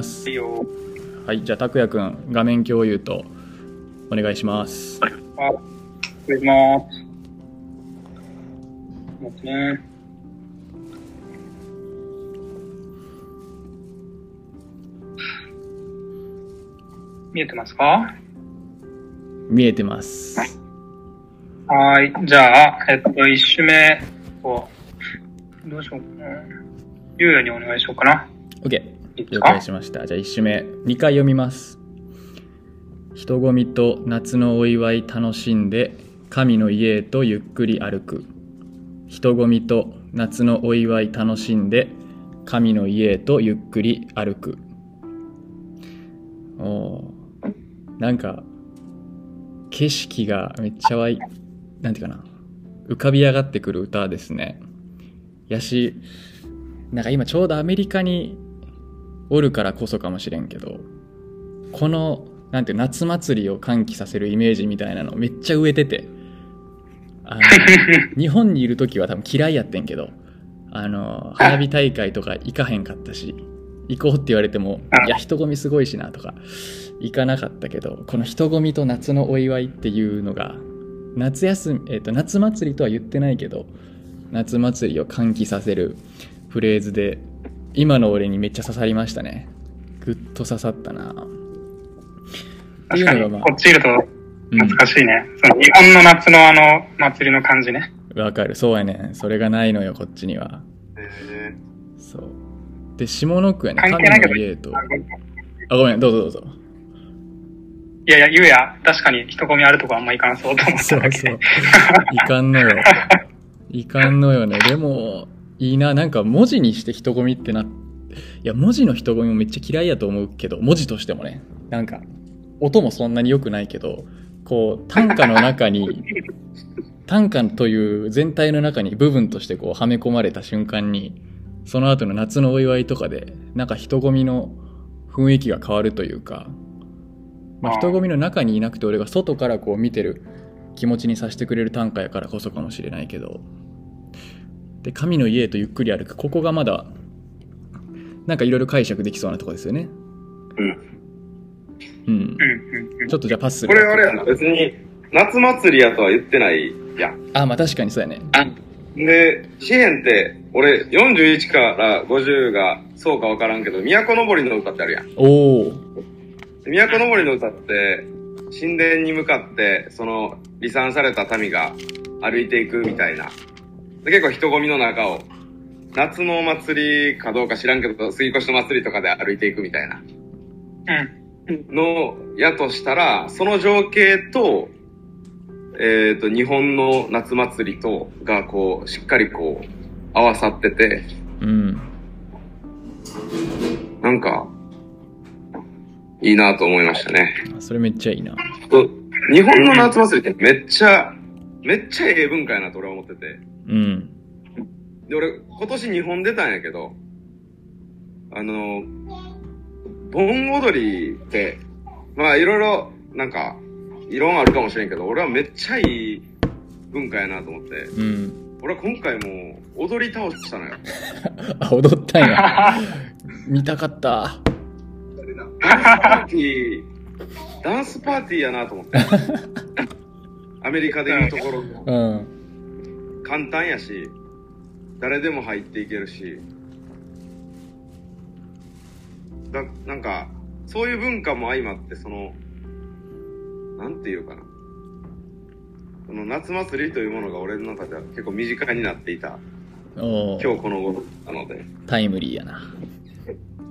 ます。はいじゃあ拓也くん画面共有とお願いしますあ、失礼します。ね。見えてますか見えてますはーい。じゃあ、えっと、一首目を、どうしようかな。ゆうやにお願いしようかな。OK 了解しました。じゃあ1首目。2回読みます。人混みと夏のお祝い楽しんで神の家へとゆっくり歩く。人混みと夏のお祝い楽しんで神の家へとゆっくり歩く。おなんか景色がめっちゃわいなんていうかな。浮かび上がってくる歌ですね。やしなんか今ちょうどアメリカにおるからこそかもしれんけどこのなんて夏祭りを喚起させるイメージみたいなのめっちゃ植えててあの 日本にいる時は多分嫌いやってんけどあの花火大会とか行かへんかったし行こうって言われてもいや人混みすごいしなとか行かなかったけどこの人混みと夏のお祝いっていうのが夏休み、えー、と夏祭りとは言ってないけど夏祭りを喚起させるフレーズで今の俺にめっちゃ刺さりましたね。ぐっと刺さったな。確かに、あ。こっちいるとうん。懐かしいね。その日本の夏のあの、祭りの感じね。わかる。そうやねそれがないのよこっちには。えそう。で下の句やね関係ないけど神の家と。あごめん。どうぞどうぞ。いやいや、ゆうや、確かに人混みあるとこあんま行かなそうと思っそうただけ。そう。いかんのよ。いかんのよね。でも、いいな。なんか文字にして人混みってな、いや、文字の人混みもめっちゃ嫌いやと思うけど、文字としてもね。なんか、音もそんなに良くないけど、こう、短歌の中に、短歌という全体の中に部分としてこう、はめ込まれた瞬間に、その後の夏のお祝いとかで、なんか人混みの雰囲気が変わるというか、まあ、人混みの中にいなくて俺が外からこう見てる気持ちにさせてくれる短歌やからこそかもしれないけどで神の家へとゆっくり歩くここがまだなんかいろいろ解釈できそうなとこですよねうんうんうん。ちょっとじゃあパスすこるれあれやな、別に夏祭りやとは言ってないやん。あまあ確かにそうやねで、詩編って、俺41から50がそうかわからんけど、都のぼりの歌ってあるやん。おお都のぼりの歌って、神殿に向かって、その、離散された民が歩いていくみたいな。で結構人混みの中を、夏のお祭りかどうか知らんけど、杉越の祭りとかで歩いていくみたいな。うん。のやとしたら、その情景と、えっ、と、日本の夏祭りと、がこう、しっかりこう、合わさってて、うんなんか、いいなと思いましたね。それめっちゃいいなと日本の夏祭りってめっちゃ、めっちゃええ文化やなと俺は思ってて。うん。で、俺、今年日本出たんやけど、あの、盆踊りって、まあいろいろ、なんか、異論あるかもしれんけど、俺はめっちゃいい文化やなと思って、うん。俺は今回もう踊り倒したのよ。あ踊ったんや。見たかった。ダンスパーティー、ダンスパーティーやなと思って。アメリカでいうところの。うん簡単やし、誰でも入っていけるし、だなんか、そういう文化も相まって、その、なんていうかな。その夏祭りというものが俺の中では結構身近になっていた。今日この頃なので、タイムリーやな。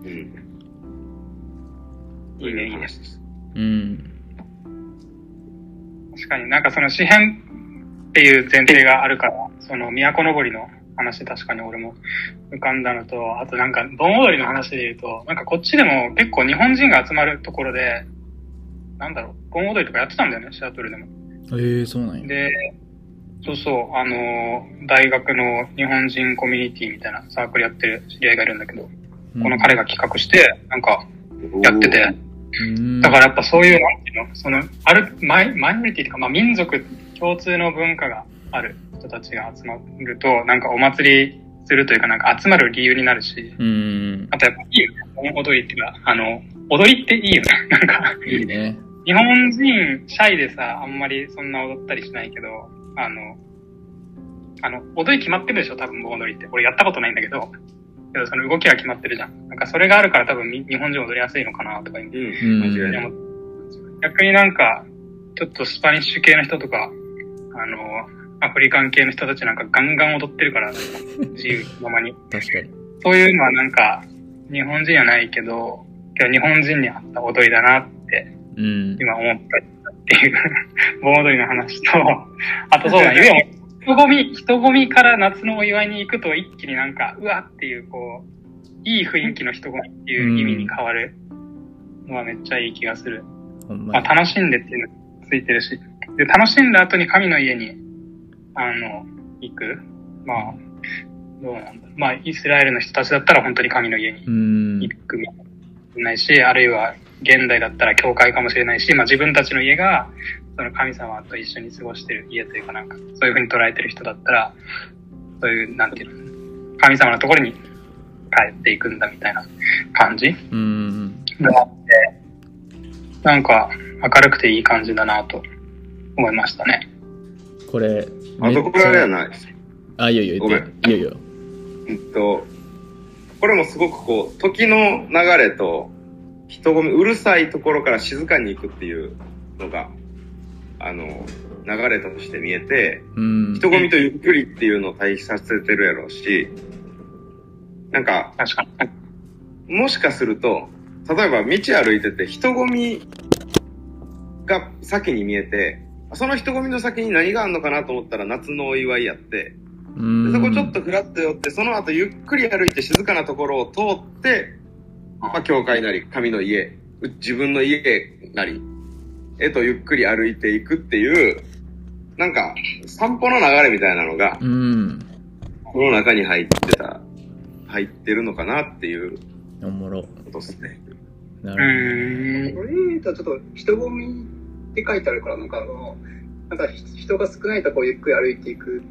うん。いいね、いいね。うん。確かになんかその詩編っていう前提があるから、その都のぼりの話確かに俺も浮かんだのと、あとなんか盆踊りの話で言うと、なんかこっちでも結構日本人が集まるところで、なんだろう、盆踊りとかやってたんだよね、シアトルでも。ええそうなんや。で、そうそう、あの、大学の日本人コミュニティみたいなサークルやってる知り合いがいるんだけど、うん。この彼が企画して、なんかやってて、うん。だからやっぱそういう、なんていうの、その、ある、マイマイノリティとか、まあ民族共通の文化がある人たちが集まると、なんかお祭りするというか、なんか集まる理由になるし、うんあとやっぱいいよね。盆踊りっていうか、あの、踊りっていいよね。なんか、いいね。日本人、シャイでさ、あんまりそんな踊ったりしないけど、あの、あの、踊り決まってるでしょ、多分盆踊りって。俺やったことないんだけど、けどその動きが決まってるじゃん。なんかそれがあるから多分み日本人踊りやすいのかなとか今うん。逆になんか、ちょっとスパニッシュ系の人とか、あの、アフリカン系の人たちなんかガンガン踊ってるから、自由ままに。確かに。そういうのはなんか、日本人じゃないけど、けど日本人に合った踊りだなってうん。今思ったっていう、盆踊りの話と、あとそうだね、でも人混み、人混みから夏のお祝いに行くと一気になんか、うわっていうこう、いい雰囲気の人混みっていう意味に変わるのはめっちゃいい気がする。ほんままあ楽しんでっていうのついてるし。で、楽しんだ後に神の家に、あの、行く？まあ、どうなんだ。まあ、イスラエルの人たちだったら本当に神の家にうん。行くかもしれないし、あるいは現代だったら教会かもしれないし、まあ自分たちの家が、その神様と一緒に過ごしてる家というかなんか、そういう風に捉えてる人だったら、そういう、なんていうの、神様のところに帰っていくんだみたいな感じうん。があって、なんか明るくていい感じだなと思いましたね。これ、あとこれあれやない。あ、いいよいいよ、ごめんいいよいいよ。えっと、これもすごくこう、時の流れと、人混み、うるさいところから静かに行くっていうのが、あの、流れとして見えて、うん。人混みとゆっくりっていうのを対比させてるやろうし、なんか、確かに。もしかすると、例えば道歩いてて人混みが先に見えて、その人混みの先に何があるのかなと思ったら夏のお祝いやって、うん。でそこちょっとフラッと寄って、その後ゆっくり歩いて静かなところを通って、まあ、教会なり、神の家、う自分の家なり、へとゆっくり歩いていくっていう、なんか、散歩の流れみたいなのが、うん。この中に入ってた、入ってるのかなっていうおもろ。ことですね。うなるーん。これとちょっと人混みって書いてあるから、なんかあの、なんかひ人が少ないとこをゆっくり歩いていく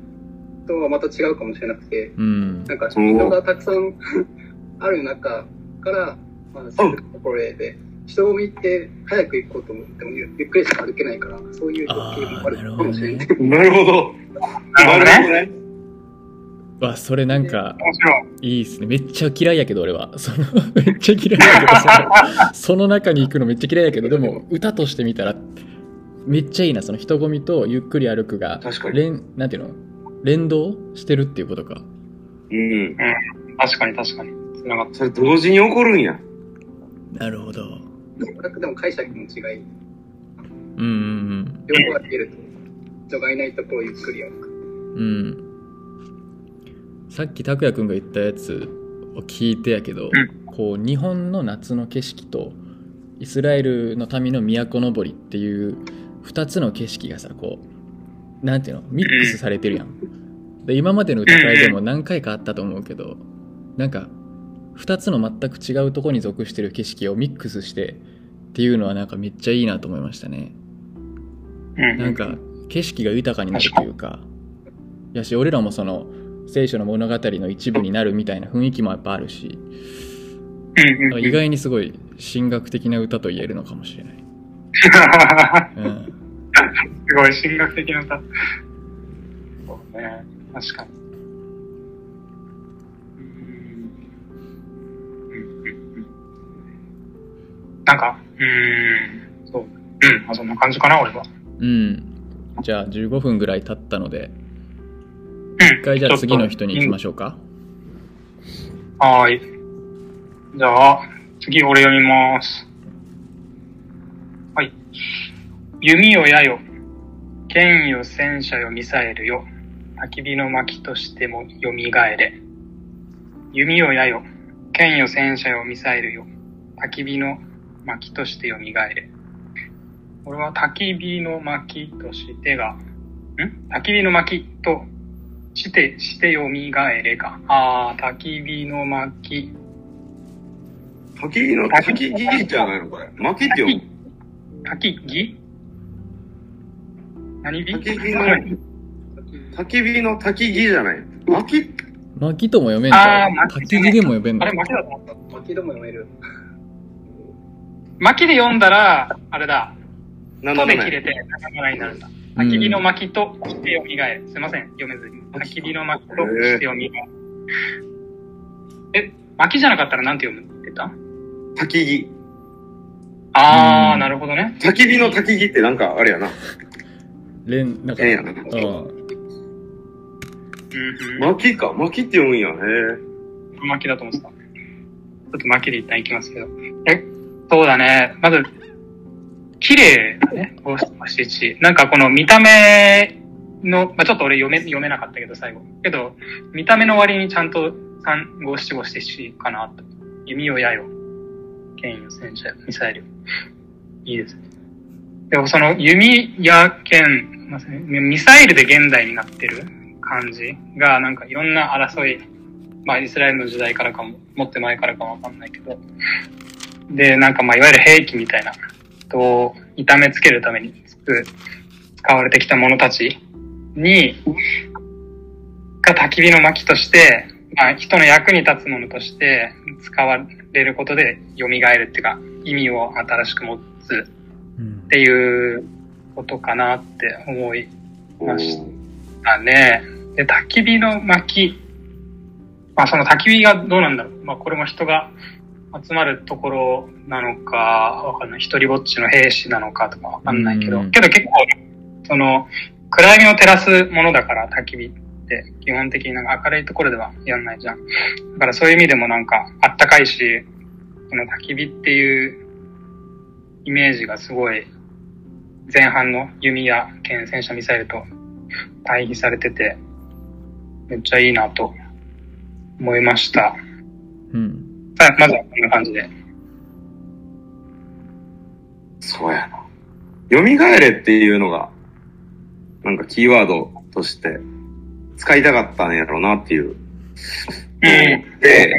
とはまた違うかもしれなくて。うん。なんか人がたくさん ある中から、まあ、そういうところへで、人混みって早く行こうと思ってもゆゆっくりしか歩けないから、そういう条件もあるかもしれない。なるほど。なるほどね。ね。わ、それなんか、面白い。いいっすね。めっちゃ嫌いやけど、俺は。その、めっちゃ嫌いやけど、そのその中に行くのめっちゃ嫌いやけど、でも、歌として見たら、めっちゃいいな。その人混みとゆっくり歩くが、確かに。連、なんていうの？連動してるっていうことか。うん。確かに確かに。繋がっそれ同時に起こるんや。なるほど。でも解釈の違い、うんうん両方が出ると、人がいないところをゆっくり歩く。うん。うん。さっき拓也くんが言ったやつを聞いてやけど、うこう、日本の夏の景色と、イスラエルの民の都登りっていう二つの景色がさ、こう、なんていうのミックスされてるやん。で今までの歌会でも何回かあったと思うけど、なんか、二つの全く違うとこに属してる景色をミックスしてっていうのはなんかめっちゃいいなと思いましたね。うん。なんか景色が豊かになるというか、やし、俺らもその聖書の物語の一部になるみたいな雰囲気もやっぱあるし。意外にすごい神学的な歌と言えるのかもしれない。うん。すごい神学的な歌。そうね。確かに。なんか、うーん、そう。うん、まあそんな感じかな、俺は。うん。じゃあ15分ぐらい経ったので、うん。一回じゃあ次の人に行きましょうか。はい。じゃあ、次俺読みます。はい。弓よ矢よ。剣よ戦車よミサイルよ。焚き火の薪としても蘇れ。弓よ矢よ。剣よ戦車よミサイルよ。焚き火の薪として蘇れ。これは焚き火の薪としてが、ん？焚き火の薪として、して蘇れか。あー、焚き火の薪。焚き火の、焚き火じゃないの？これ。薪って読む？焚き火何火？焚き火の焚き火の焚き火じゃない。薪巻とも読めんあーか巻焚き火でも読めんの？あれ、巻きだと思った。巻きでも読める。巻きで読んだら、あれだ。なんだろうね。とで切れて、中村になるんだ。焚き火の巻きとして読みがえる。すいません、読めずに。焚き火の巻きとして読みがえる。え、巻きじゃなかったらなんて読む？って言った？焚き木。あー、うんなるほどね。焚き火の焚き木ってなんかあれやな。連、なんか、変やな。うん。うんうん。巻きか。巻きって読むんや。へ巻きだと思ってた。ちょっと巻きで一旦行きますけど。え、そうだね。まず、綺麗だね。五七七。なんかこの見た目の、まあちょっと俺読め、読めなかったけど最後。けど、見た目の割にちゃんと三五七五七七かなと。弓を矢よ。剣よ、戦車よ、ミサイル。いいですね。でもその弓や剣、まあミサイルで現代になってる感じが、なんかいろんな争い、まあイスラエルの時代からかも、もっと前からかもわかんないけど、で、なんかまあいわゆる兵器みたいな、人を痛めつけるためにつく使われてきた者たちに、が焚き火の薪として、まあ人の役に立つものとして使われることで蘇るっていうか、意味を新しく持つっていうことかなって思い。ましたね。で、焚き火の薪。まあその焚き火がどうなんだろう。まあこれも人が集まるところなのか、わかんない。一人ぼっちの兵士なのかとかわかんないけど、うんけど結構、その、暗闇を照らすものだから焚き火って基本的になんか明るいところではやんないじゃん。だからそういう意味でもなんかあったかいし、その焚き火っていうイメージがすごい前半の弓や剣戦車ミサイルと対比されてて、めっちゃいいなと思いました。うん。さあまずはこんな感じで。そうやな。蘇れっていうのが、なんかキーワードとして使いたかったんやろうなっていう。で、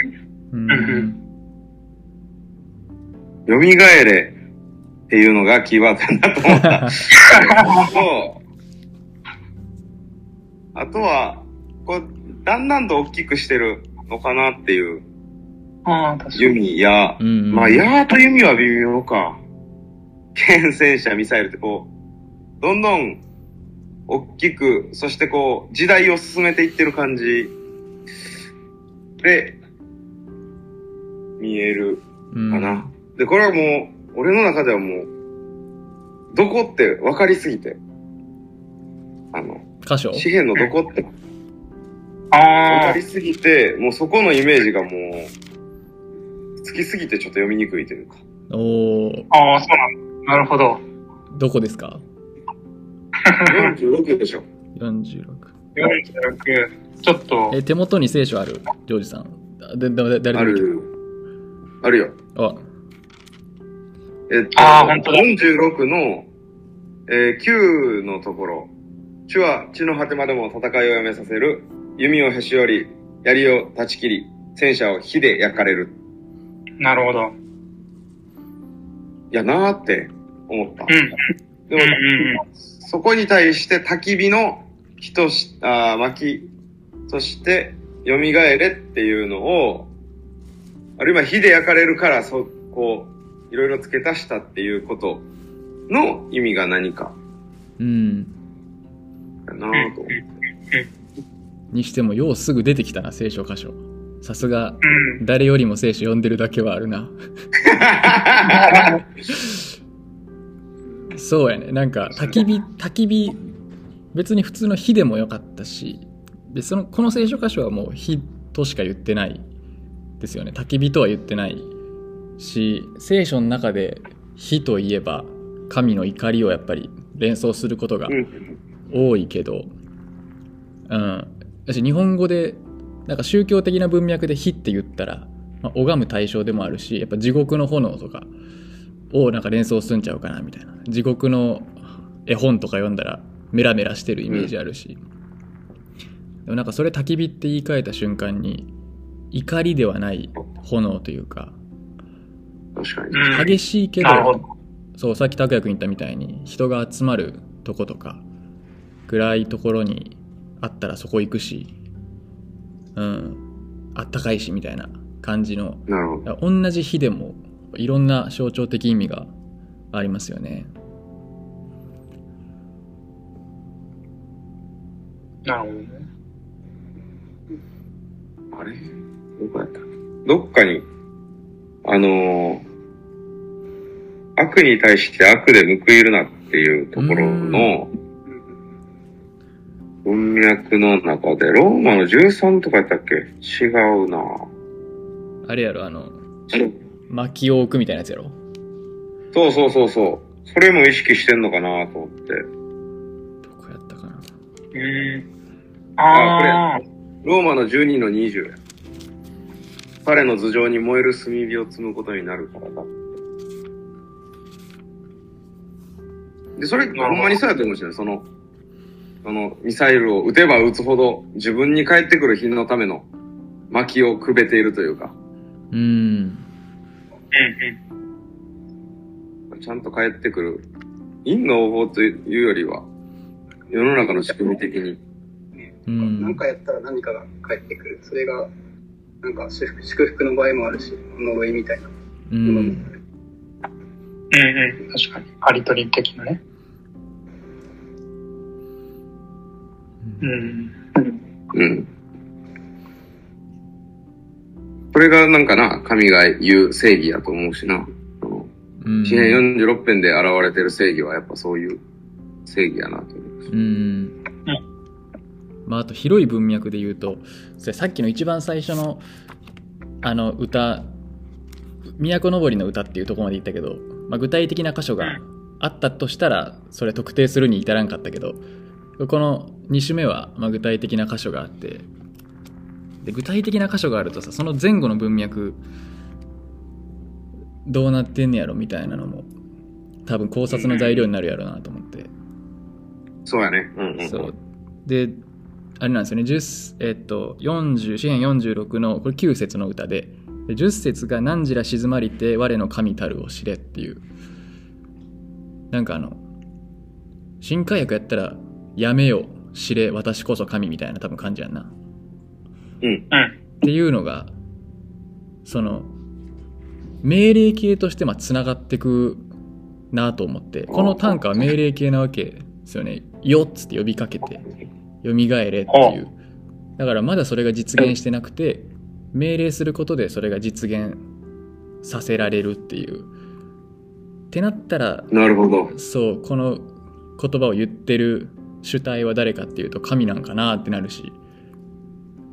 うんうん蘇れっていうのがキーワードやなと思った。と、あとは、こう、だんだんと大きくしてるのかなっていう、ああ、確かに。弓や、うん。まあ、矢と弓は微妙か。剣戦車、ミサイルってこう、どんどん大きく、そしてこう、時代を進めていってる感じで、見えるうんかな。で、これはもう、俺の中ではもう、どこって分かりすぎて、あの、箇所？紙幣のどこって分ああかり、すぎて、もうそこのイメージがもう、つきすぎてちょっと読みにくいというか。おーああ、そうなんだ。なるほど。どこですか？46でしょ。?46。46、ちょっと、え、手元に聖書ある？ジョージさん。あで、で、誰ある。あるよ。あ、えっと、あー本当だ46の、えー9のところ。地は地の果てまでも戦いをやめさせる。弓をへし折り、槍を断ち切り、戦車を火で焼かれる。なるほど。いやなーって思った。うん。でも、うんうんそこに対して焚き火の火とし、あー薪として、蘇れっていうのを、あるいは火で焼かれるから、そ、こう、いろいろ付け足したっていうことの意味が何か、うん。やなぁと思って。にしても、ようすぐ出てきたな、聖書箇所。さすが、うん。誰よりも聖書読んでるだけはあるな。そうやね。なんか、焚き火、焚き火、別に普通の火でもよかったし、で、その、この聖書箇所はもう火としか言ってないですよね。焚き火とは言ってないし、聖書の中で火といえば、神の怒りをやっぱり連想することがうん。多いけど、うん。私、日本語で、なんか宗教的な文脈で火って言ったら、まあ、拝む対象でもあるし、やっぱ地獄の炎とかをなんか連想すんちゃうかなみたいな。地獄の絵本とか読んだらメラメラしてるイメージあるし。でもなんかそれ焚き火って言い換えた瞬間に、怒りではない炎というか、激しいけど。そうさっき拓也君言ったみたいに人が集まるとことか暗いところにあったらそこ行くし、うん、あったかいしみたいな感じのなるほど。同じ日でもいろんな象徴的意味がありますよね。なるほどね。あれ？どこやった？どっかに、あのー悪に対して悪で報いるなっていうところの文脈の中で、ローマの13とかやったっけ？違うなあれやろ、あの、薪を置くみたいなやつやろ？そうそうそうそう。それも意識してんのかなと思って。どこやったかな？うん。ああ。ローマの12の20や。彼の頭上に燃える炭火を積むことになるからだ。で、それ、ほんまにそうやと思うしね、その、その、ミサイルを撃てば撃つほど、自分に返ってくる日のための薪をくべているというか、うーん。うんちゃんと返ってくる。陰の応報というよりは、世の中の仕組み的に。うん何かやったら何かが返ってくる。それが、なんか祝福祝福の場合もあるし、呪いみたいなうものもん。ある。うんうん。確かに。ありとり的なね。うん。うん。それがなん。かな、神が言う正義やと思うしな。詩編46編で現れてる正義はやっぱそういう正義やなと思うし。うん。まあ、あと広い文脈で言うと、さっきの一番最初の、あの歌、都のぼりの歌っていうとこまで言ったけど、まあ、具体的な箇所があったとしたら、それ特定するに至らん。かったけど、この2首目は、まあ、具体的な箇所があって、で具体的な箇所があるとさ、その前後の文脈、どうなってんねやろみたいなのも、多分考察の材料になるやろうなと思って。そうやね。うんうん。そう。で、あれなんですよね、10えっと、40、詩編46の、これ9節の歌で、で10節が何時ら静まりて、我の神たるを知れっていう。なんかあの、新海訳やったら、やめよ、知れ、私こそ神みたいな多分感じやんな。うん。うん。っていうのが、その、命令形としてまあ繋がってくなと思って、この短歌は命令形なわけですよね。よっつって呼びかけて、蘇れっていう。だからまだそれが実現してなくて、命令することでそれが実現させられるっていう。ってなったら、なるほど。そう、この言葉を言ってる主体は誰かっていうと神なんかなってなるし。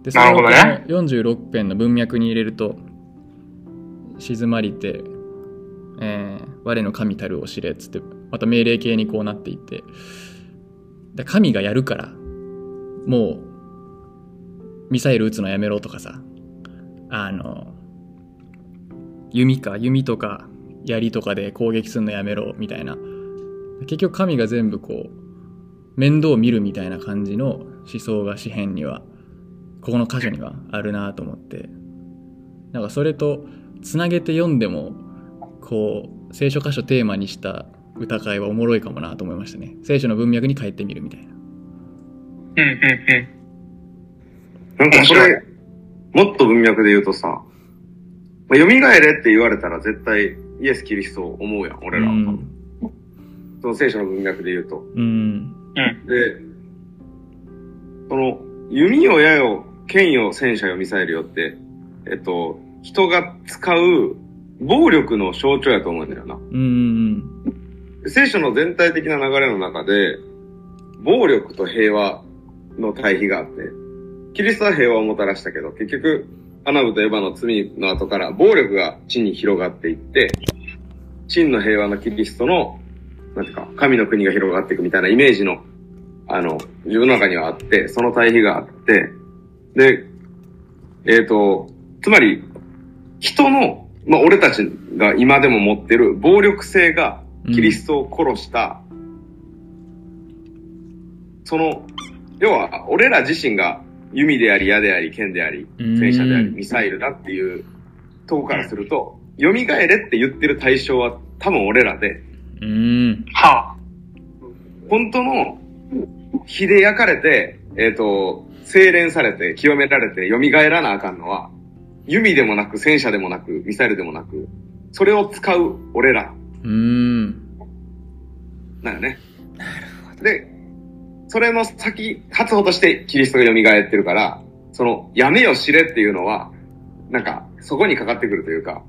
で、そのなる46編の文脈に入れると、静まりて、えー我の神たるを知れっつって、また命令形にこうなっていって、で神がやるから、もう、ミサイル撃つのやめろとかさ、あの、弓か、弓とか、槍とかで攻撃するのやめろみたいな。結局神が全部こう、面倒を見るみたいな感じの思想が詩篇には、ここの箇所にはあるなと思って。なんかそれとつなげて読んでも、こう、聖書箇所テーマにした歌会はおもろいかもなと思いましたね。聖書の文脈に変えてみるみたいな。うんうんうん。なんかそれ、もっと文脈で言うとさ、まあ、蘇れって言われたら絶対イエス・キリストを思うやん、俺らは。うん。その聖書の文脈で言うと。うん。で、その、弓を矢よ、剣よ、戦車よ、ミサイルよって、えっと、人が使う暴力の象徴やと思うんだよな。うん。聖書の全体的な流れの中で、暴力と平和の対比があって、キリストは平和をもたらしたけど、結局、アナブとエヴァの罪の後から暴力が地に広がっていって、真の平和のキリストの、なんていうか、神の国が広がっていくみたいなイメージの、あの、自分の中にはあって、その対比があって、で、えっ、と、つまり、人の、まあ、俺たちが今でも持ってる暴力性が、キリストを殺した、その、要は、俺ら自身が弓であり、矢であり、剣であり、うん戦車であり、ミサイルだっていうとこからすると、蘇れって言ってる対象は多分俺らで、うん。は本当の火で焼かれて、えっ、と、精錬されて、清められて、蘇らなあかんのは、弓でもなく、戦車でもなく、ミサイルでもなく、それを使う俺ら、うーん。なんよね。で、それの先、発歩としてキリストが蘇ってるから、その、やめよ知れっていうのは、なんか、そこにかかってくるというか、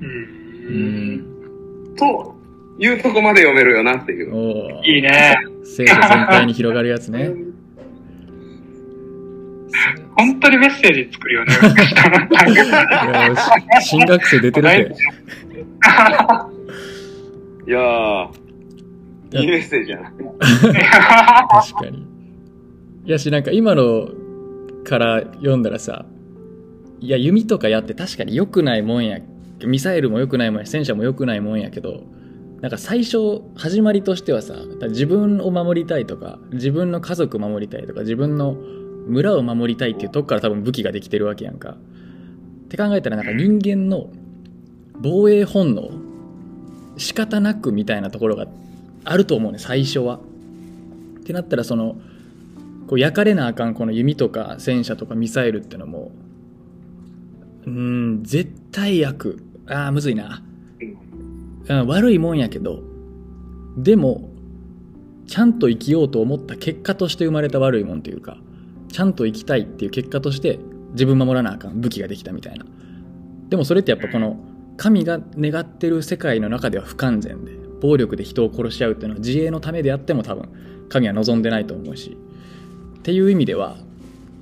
う。うんん。というとこまで読めるよなっていう。いいね。生徒全体に広がるやつね。本当にメッセージ作るよね。いやし新学生出てるって。いやー、いいメッセージやな。確かに。いやし、なんか今のから読んだらさ、いや、弓とかやって確かに良くないもんや。ミサイルも良くないもんや、戦車も良くないもんやけど、なんか最初、始まりとしてはさ、自分を守りたいとか、自分の家族守りたいとか、自分の村を守りたいっていうとこから多分武器ができてるわけやんか。って考えたらなんか人間の防衛本能、仕方なくみたいなところがあると思うね、最初は。ってなったらそのこう焼かれなあかんこの弓とか戦車とかミサイルってのもうん絶対悪あーむずいな、うん、悪いもんやけどでもちゃんと生きようと思った結果として生まれた悪いもんっていうかちゃんと生きたいっていう結果として自分守らなあかん武器ができたみたいな。でもそれってやっぱこの神が願ってる世界の中では不完全で暴力で人を殺し合うっていうのは自衛のためであっても多分神は望んでないと思うしっていう意味では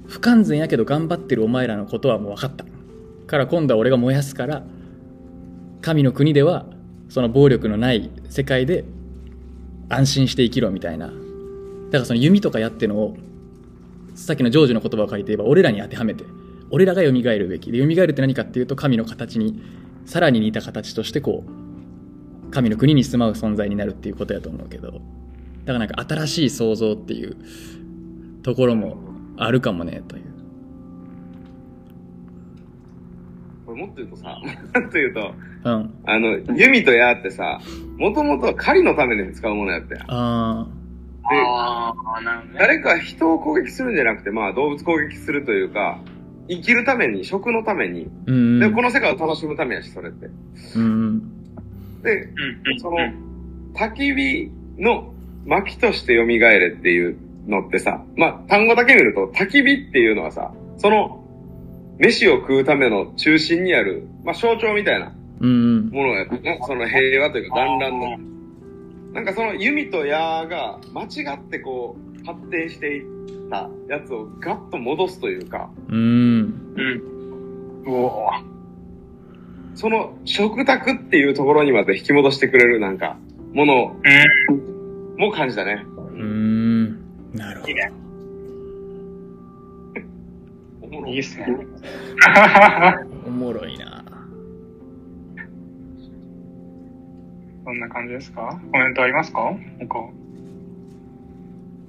不完全やけど頑張ってるお前らのことはもう分かった。から今度は俺が燃やすから神の国ではその暴力のない世界で安心して生きろみたいな。だからその弓とかやってのをさっきのジョージの言葉を書いて言えば俺らに当てはめて。俺らが蘇るべき。で蘇るって何かっていうと神の形にさらに似た形としてこう神の国に住まう存在になるっていうことやと思うけど。だからなんか新しい創造っていうところもあるかもねという。これもっと言うとさ、もっと言うと、うん。あの、弓と矢ってさ、もともとは狩りのために使うものやったやん。あああ、なるほどね。誰か人を攻撃するんじゃなくて、まあ動物攻撃するというか、生きるために、食のために、ーうん。で、この世界を楽しむためやし、それって。うんで、その、焚き火の薪として蘇れっていうのってさ、まあ単語だけ見ると、焚き火っていうのはさ、その、飯を食うための中心にある、まあ象徴みたいなうんものやったね。その平和というか団らんの。なんかその弓と矢が間違ってこう発展していったやつをガッと戻すというか、うんうん。おお。その食卓っていうところにまで引き戻してくれるなんか、ものうん。も感じたね。うんなるほどろいいっすね。おもろいなそんな感じですか？コメントありますか？他。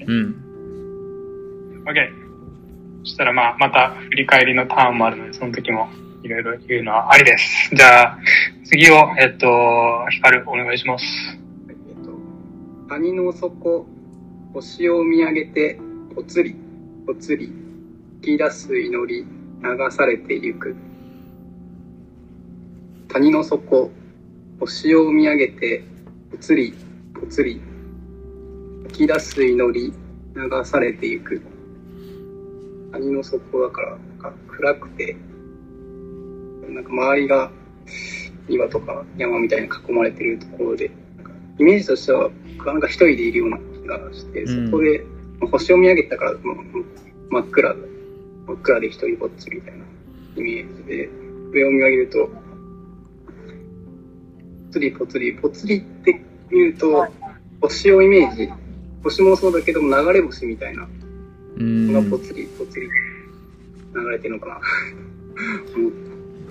うん OK。そしたらまあ、また振り返りのターンもあるので、その時もいろいろ言うのはありです。じゃあ、次を、えっと、ヒカルお願いします。えっと、谷の底、星を見上げて、ぽつり、ぽつり、吹き出す祈り、流されてゆく。谷の底、星を見上げて、ぽつり、ぽつり、吹き出す祈り、流されてゆく。谷の底だから、なんか暗くて、なんか周りが岩とか山みたいに囲まれてるところで、イメージとしては、なんか一人でいるような気がして、うんそこで、まあ星を見上げたから、まあ真っ暗、真っ暗で一人ぼっちみたいなイメージで、上を見上げると、ぽつりぽつり、ぽつりって言うと、星をイメージ、星もそうだけども流れ星みたいなうんのがぽつりぽつり流れてるのかな。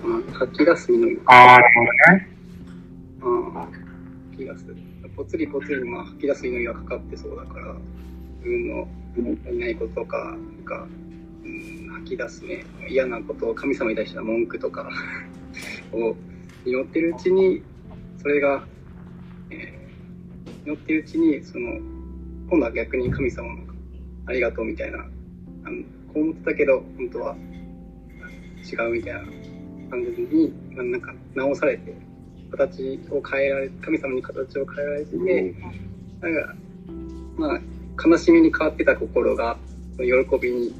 うん、吐き出す祈り。ああ、なるほどね。ああ、吐き出す。ぽつりぽつりにまあ吐き出す祈りがかかってそうだから、自分のいないこととか、なんか、うん、吐き出すね、嫌なことを神様に対しての文句とか を祈ってるうちに、それが、えー祈ってるうちに、その、今度は逆に神様のありがとうみたいな、あのこう思ってたけど、本当は違うみたいな感じに、まあ、なんか直されて、形を変えられ、神様に形を変えられてて、なんか、まあ、悲しみに変わってた心が、喜びに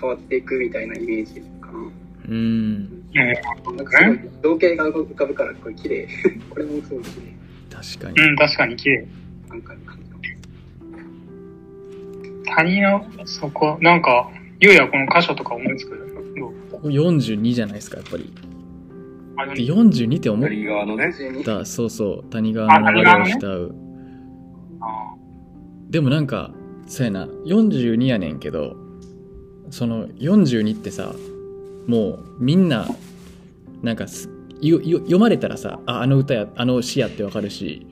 変わっていくみたいなイメージかな。うんうん。なんかすごい情景が浮かぶから、これ綺麗。これもすごい綺麗。確かにうん、確かに綺麗。なんか感じ。谷の底、なんか、ゆうやこの箇所とか思いつくどう？ここ42じゃないですかやっぱりあでもで42って思っ左側のね。22たそうそう谷川の流れを慕うあでもなんかそうやな42やねんけどその42ってさもうみんななんか読まれたらさああの歌やあの詩やってわかるし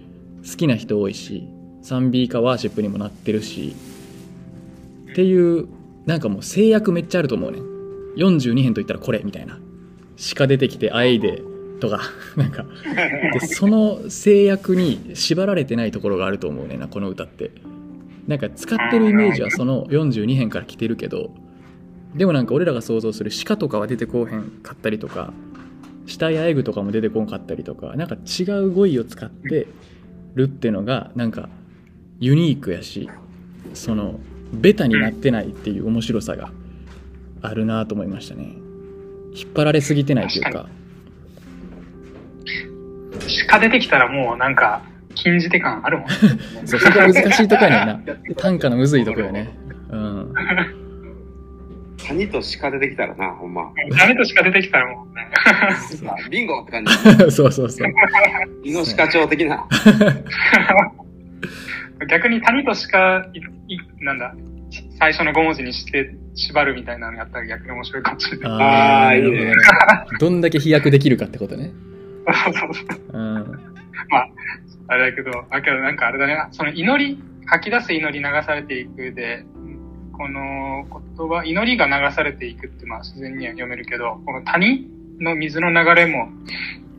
好きな人多いし賛美歌ワーシップにもなってるしっていうなんかもう制約めっちゃあると思うね。42編といったらこれみたいな。鹿出てきて「あえいで」とか なんか。でその制約に縛られてないところがあると思うねんなこの歌って。なんか使ってるイメージはその42編から来てるけどでもなんか俺らが想像する鹿とかは出てこうへんかったりとか死体あえぐとかも出てこんかったりとかなんか違う語彙を使ってるってのがなんかユニークやしそのベタになってないっていう面白さがあるなと思いましたね。引っ張られすぎてないというか。鹿出てきたらもうなんか、禁じ手感あるもんね。そこ難しいとこやねんな。短歌のむずいとこよね。うん谷と鹿出てきたらな、ほんま。誰と鹿出てきたらもうね。ビンゴって感じ。そうそうそうイノシカ町的な。逆に谷と鹿、なんだ、最初の5文字にして縛るみたいなのやったら逆に面白いかもしれない。あーいいねどどんだけ飛躍できるかってことねそうそうそううんあれだけど、あ、けどなんかあれだね、その祈り、吐き出す祈り流されていくで、この言葉、祈りが流されていくってまあ自然には読めるけど、この谷の水の流れも、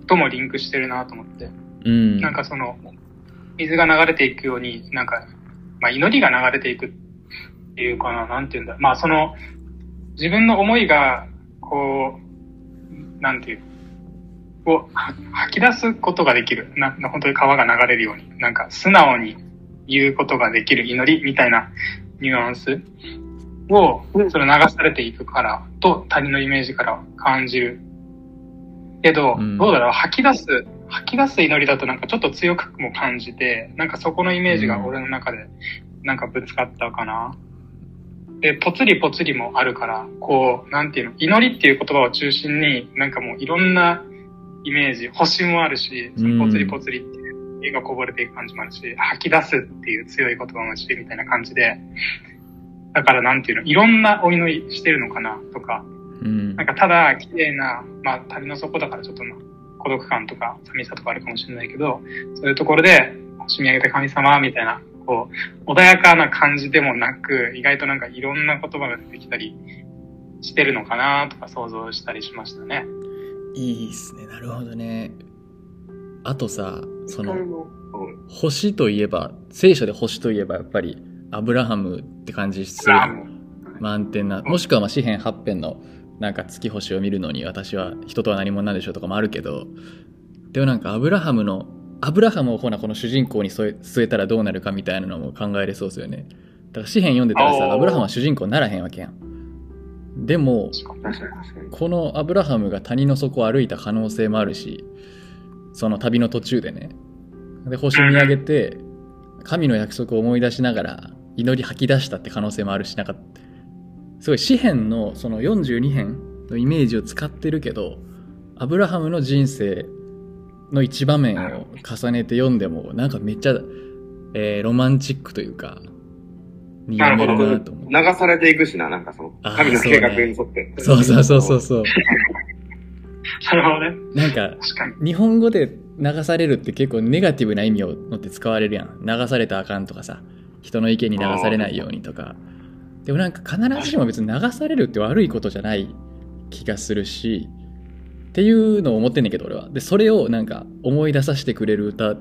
ともリンクしてるなと思って。うんなんかその、水が流れていくように、なんか、まあ祈りが流れていくっていうかな、なんていうんだ。まあその、自分の思いが、こう、なんていう、をは吐き出すことができる。な、な本当に川が流れるように。なんか素直に言うことができる祈りみたいなニュアンス？を、その流されていくから、と他人のイメージから感じる。けど、うん。どうだろう、吐き出す、吐き出す祈りだとなんかちょっと強くも感じて、なんかそこのイメージが俺の中でなんかぶつかったかな。で、ぽつりぽつりもあるから、こう、なんていうの、祈りっていう言葉を中心に、なんかもういろんなイメージ、星もあるし、そのぽつりぽつりっていう絵がこぼれていく感じもあるし、吐き出すっていう強い言葉もあるし、みたいな感じで、だからなんていうの、いろんなお祈りしてるのかな、とか、うんなんかただ綺麗な、まあ旅の底だからちょっとまあ孤独感とか寂しさとかあるかもしれないけど、そういうところで、星見上げた神様みたいな、こう、穏やかな感じでもなく、意外となんかいろんな言葉が出てきたりしてるのかなとか想像したりしましたね。いいっすね。なるほどねあとさそのうん星といえば聖書で星といえばやっぱりアブラハムって感じする満点なもしくはまあ詩篇8編のなんか月星を見るのに私は人とは何者なんでしょうとかもあるけどでもなんかアブラハムのアブラハムをほなこの主人公に添え据えたらどうなるかみたいなのも考えれそうですよね。だから詩篇読んでたらさアブラハムは主人公にならへんわけやん。でも。このアブラハムが谷の底を歩いた可能性もあるしその旅の途中でね。で星見上げて神の約束を思い出しながら祈り吐き出したって可能性もあるしなんかすごい詩篇のその42編のイメージを使ってるけどアブラハムの人生の一場面を重ねて読んでもなんかめっちゃ、えーロマンチックというかに読めるなと思う。流されていくしな、なんかその神の計画に沿って。そうそうそうそうそう なるほどね。なんか。日本語で流されるって結構ネガティブな意味を持って使われるやん流されたらあかんとかさ人の意見に流されないようにとかでもなんか必ずしも別に流されるって悪いことじゃない気がするしっていうのを思ってんねんけど俺はでそれをなんか思い出させてくれる歌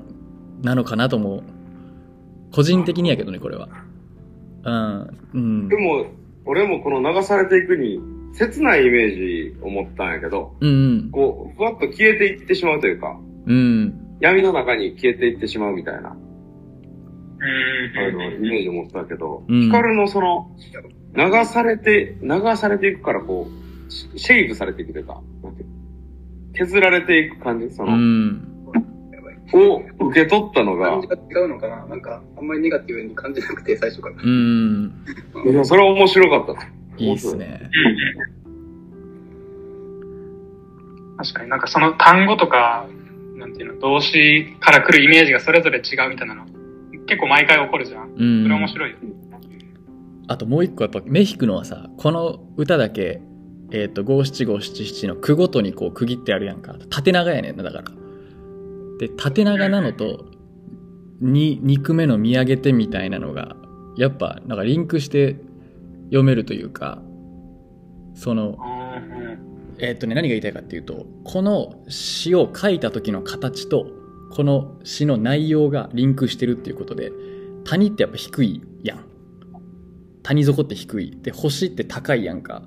なのかなとも個人的にやけどねこれはうん。うんで。も、俺もこの流されていくに、切ないイメージを持ったんやけど、うん。こう、ふわっと消えていってしまうというか、うん。闇の中に消えていってしまうみたいな、うんあの、イメージを持ったけど、うんヒカルのその、流されて、流されていくからこう、シシェイプされていくというか、削られていく感じ、そうの、ん。やばい。を受け取ったのが感じ、が違うのかな？なんか、あんまりネガティブに感じなくて、最初から。うん。いや、それは面白かった。いいっすね。確かになんかその単語とか、なんていうの、動詞から来るイメージがそれぞれ違うみたいなの、結構毎回起こるじゃん。うん。それ面白いよ。あともう一個やっぱ目引くのはさこの歌だけえっ、と五七五七七の句ごとにこう区切ってあるやんか縦長やねんなだからで縦長なのとに2句目の見上げてみたいなのがやっぱなんかリンクして読めるというかそのうんえっ、とね何が言いたいかっていうとこの詩を書いた時の形とこの詩の内容がリンクしてるっていうことで谷ってやっぱ低いやん。谷底って低い。で星って高いやんか。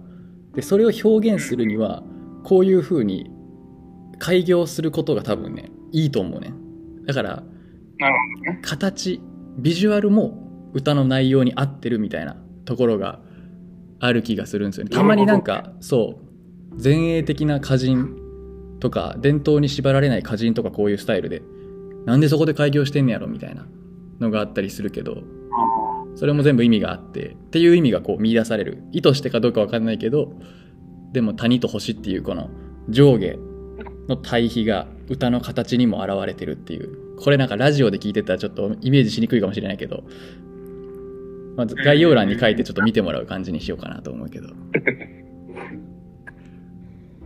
でそれを表現するにはこういう風に開業することが多分ねいいと思うね。だから。形ビジュアルも歌の内容に合ってるみたいなところがある気がするんですよね。たまになんか。そう。前衛的な歌人とか伝統に縛られない歌人とかこういうスタイルでなんでそこで開業してんねやろみたいなのがあったりするけどそれも全部意味があってっていう意味がこう見出される。意図してかどうかわかんないけどでも谷と星っていうこの上下の対比が歌の形にも現れてるっていう。これなんかラジオで聞いてたらちょっとイメージしにくいかもしれないけどまず概要欄に書いてちょっと見てもらう感じにしようかなと思うけど、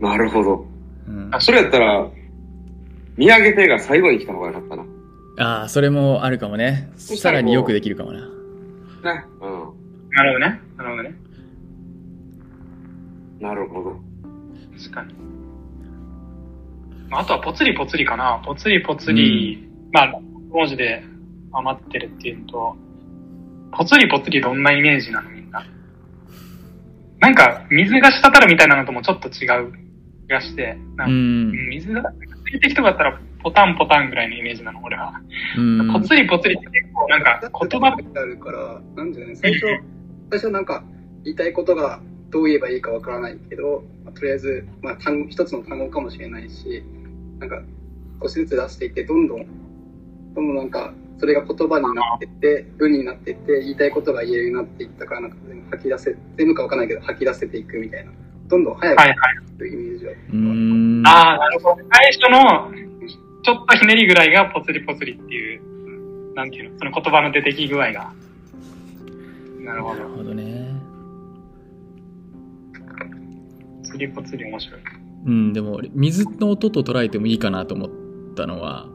なるほど。うん、あそれやったら、見上げてが最後に来た方がよかったな。ああそれもあるかもねさらによくできるかもなね。うん。なるほどね。なるほどね。なるほど。確かに。まああとはぽつりぽつりかな。ぽつりぽつり、まあ、文字で余ってるっていうのと、ぽつりぽつりどんなイメージなのみんな。なんか、水が滴るみたいなのともちょっと違う気がして、なん水がついてきとかだったら、ポタンポタンぐらいのイメージなの、俺は。うんぽつりぽつりって結構なんか言葉、あるから、なんていうのね、最初、最初なんか言いたいことがどう言えばいいかわからないけど、まあとりあえず、まあ、単語一つの単語かもしれないし、なんか少しずつ出していって、どんどん、どんどんなんか、それが言葉になってって、文になってって、言いたいことが言えるようになっていったから、なんか全部吐き出せ、全部かわかんないけど吐き出せていくみたいな。どんどん早く。というイメージは。うんああ、なるほど。最初の、ちょっとひねりぐらいがぽつりぽつりっていう、なんていうの、その言葉の出てき具合が。なるほなるど。ほどねぽつりぽつり面白い。うんでも水の音と捉えてもいいかなと思ったのは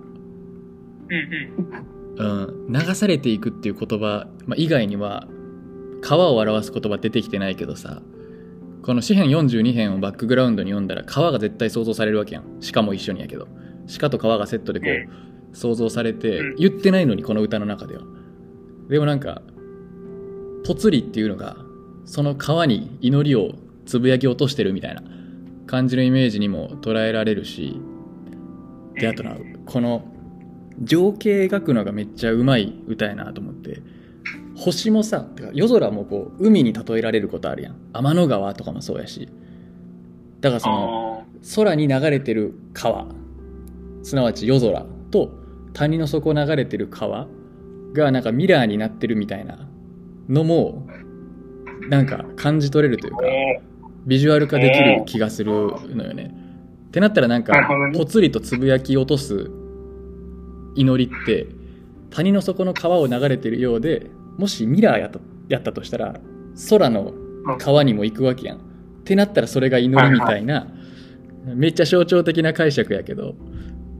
うんうん。うん、流されていくっていう言葉、まあ、以外には川を表す言葉出てきてないけどさこの詩編42編をバックグラウンドに読んだら川が絶対想像されるわけやん。鹿も一緒にやけど。鹿と川がセットでこう想像されてうん。言ってないのにこの歌の中では。でもなんかぽつりっていうのがその川に祈りをつぶやき落としてるみたいな感じのイメージにも捉えられるしであとなこの情景描くのがめっちゃうまい歌やなと思って。星もさ夜空もこう海に例えられることあるやん。天の川とかもそうやし。だからそのあ空に流れてる川。すなわち夜空と谷の底流れてる川。がなんかミラーになってるみたいな。のもなんか感じ取れるというかビジュアル化できる気がするのよね。ってなったらなんかぽつりとつぶやき落とす祈りって谷の底の川を流れてるようでもしミラーやったやったとしたら空の川にも行くわけやん。ってなったらそれが祈りみたいなめっちゃ象徴的な解釈やけど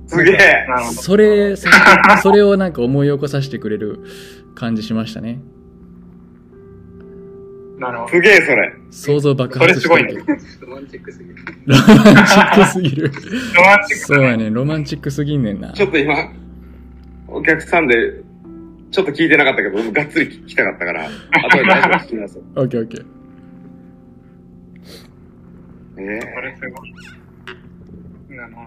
すげえ。それさそれをなんか思い起こさせてくれる感じしましたね。なるほど。すげえそれ。想像爆発してるけど。ロマンチックすぎる。ロマンチックすぎる。ロマンチックそうやね、ロマンチックすぎんねんな。ちょっと今、お客さんでちょっと聞いてなかったけど、僕がっつり聞きたかったから、後で大丈夫聞きます。オッケーオッケー。えこれすごい。あの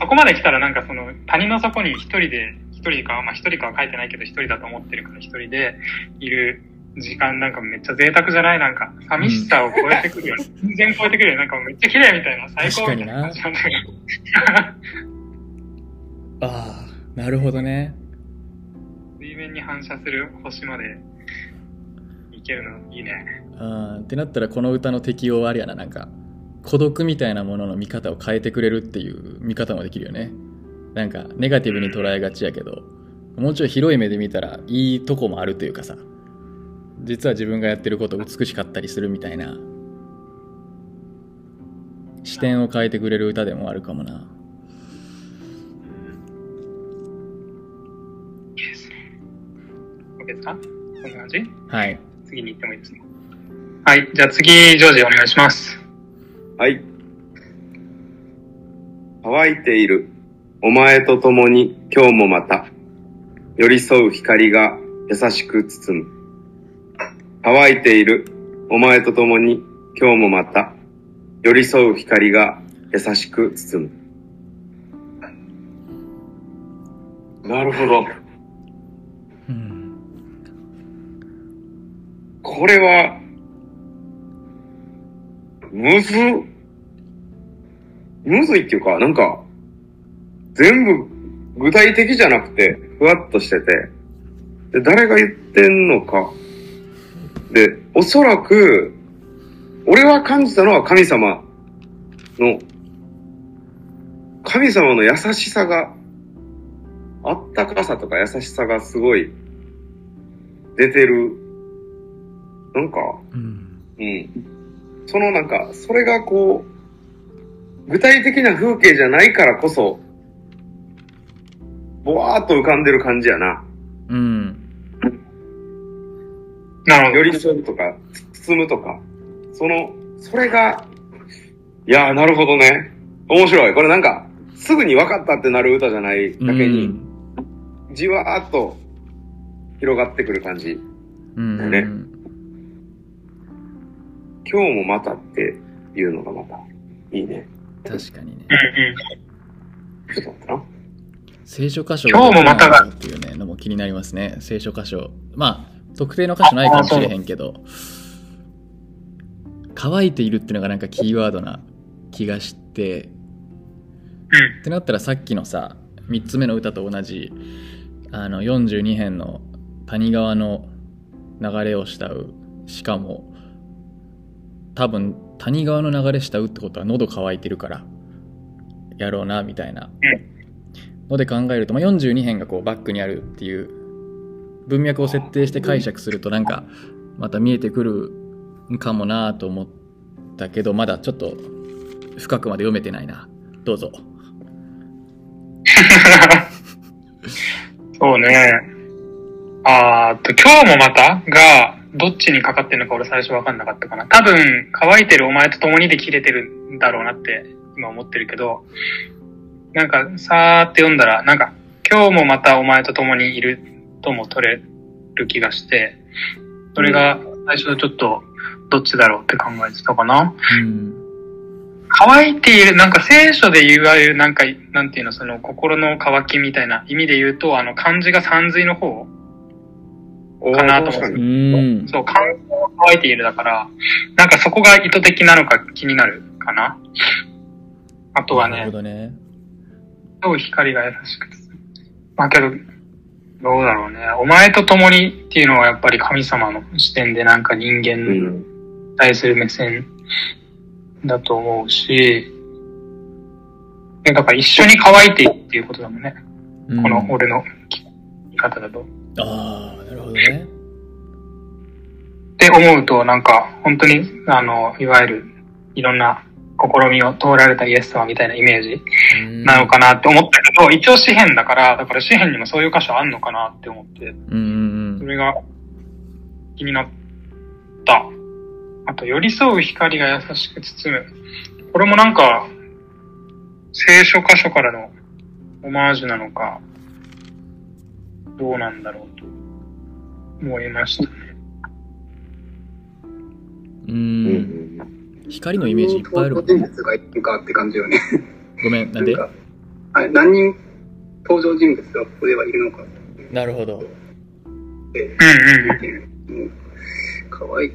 そこまで来たらなんかその谷の底に一人で、一人か、まあ一人かは書いてないけど一人だと思ってるから一人でいる時間なんかめっちゃ贅沢じゃないなんか寂しさを超えてくるよね。全然超えてくるよね。なんかめっちゃ綺麗みたいな最高みたいな感じなんだけど。ああ、なるほどね。水面に反射する星まで行けるのいいね。あーってなったらこの歌の適用はありやななんか孤独みたいなものの見方を変えてくれるっていう見方もできるよねなんかネガティブに捉えがちやけどもうちょい広い目で見たらいいとこもあるというかさ実は自分がやってること美しかったりするみたいな視点を変えてくれる歌でもあるかもな OK ですか？こんな感じ？はい次に行ってもいいですね。はい。じゃあ次、ジョージお願いします。はい。乾いている。お前と共に今日もまた。寄り添う光が優しく包む。乾いている。お前と共に今日もまた。寄り添う光が優しく包む。なるほど。これは、むず、むずいっていうか、なんか、全部具体的じゃなくて、ふわっとしてて、で誰が言ってんのか。で、おそらく、俺は感じたのは神様の、神様の優しさが、あったかさとか優しさがすごい出てる。なんか、うんうん。そのなんか、それがこう、具体的な風景じゃないからこそ、ぼわーっと浮かんでる感じやな。うんなるほど。寄り添うとか、包むとか。その、それが、いやー、なるほどね。面白い。これなんか、すぐに分かったってなる歌じゃないだけに、じわーっと広がってくる感じ。うんうんね今日もまたっていうのがまた、いいね。確かにねうんうん。ちょっと待ってな。聖書箇所今日もまたがっていうねのも気になりますね聖書箇所まあ特定の箇所ないかもしれへんけど乾いているっていうのがなんかキーワードな気がしてうん。ってなったらさっきのさ3つ目の歌と同じあの42編の谷川の流れを慕うしかも多分谷川の流れ慕うってことは喉乾いてるからやろうなみたいな。ので考えると、まあ、42編がこうバックにあるっていう文脈を設定して解釈するとなんかまた見えてくるかもなと思ったけどまだちょっと深くまで読めてないな。どうぞ。そうね。あーっと、今日もまたが、どっちにかかってるのか俺最初わかんなかったかな。多分、乾いてるお前と共にで切れてるんだろうなって今思ってるけど、なんか、さーって読んだら、なんか、今日もまたお前と共にいるとも取れる気がして、それが最初ちょっと、どっちだろうって考えてたかな。うん乾いている、なんか聖書で言われる、なんか、なんていうの、その心の乾きみたいな意味で言うと、あの漢字が三髄の方かなと思う。んそう、乾乾いているだから、なんかそこが意図的なのか気になるかな。あとはねなるほ、どね超光が優しくて。まあけど、どうだろうね。お前と共にっていうのはやっぱり神様の視点でなんか人う間にん。対する目線だと思うし、でだから一緒に乾いているっていうことだもんね。うんこの俺の聞き方だと。ああどねって思うと、なんか、本当に、あの、いわゆる、いろんな試みを通られたイエス様みたいなイメージうんなのかなって思ったけど、一応詩篇だから、だから詩篇にもそういう箇所あんのかなって思って、それが気になった。あと、寄り添う光が優しく包む。これもなんか、聖書箇所からのオマージュなのか、どうなんだろうと思いました。ね。ううん。ん。光のイメージいっぱいあるもん登場人物がいるかって感じよね。ごめん、なんで？かあ何人？登場人物がここではいるのかなるほど。うんうんうん。乾い。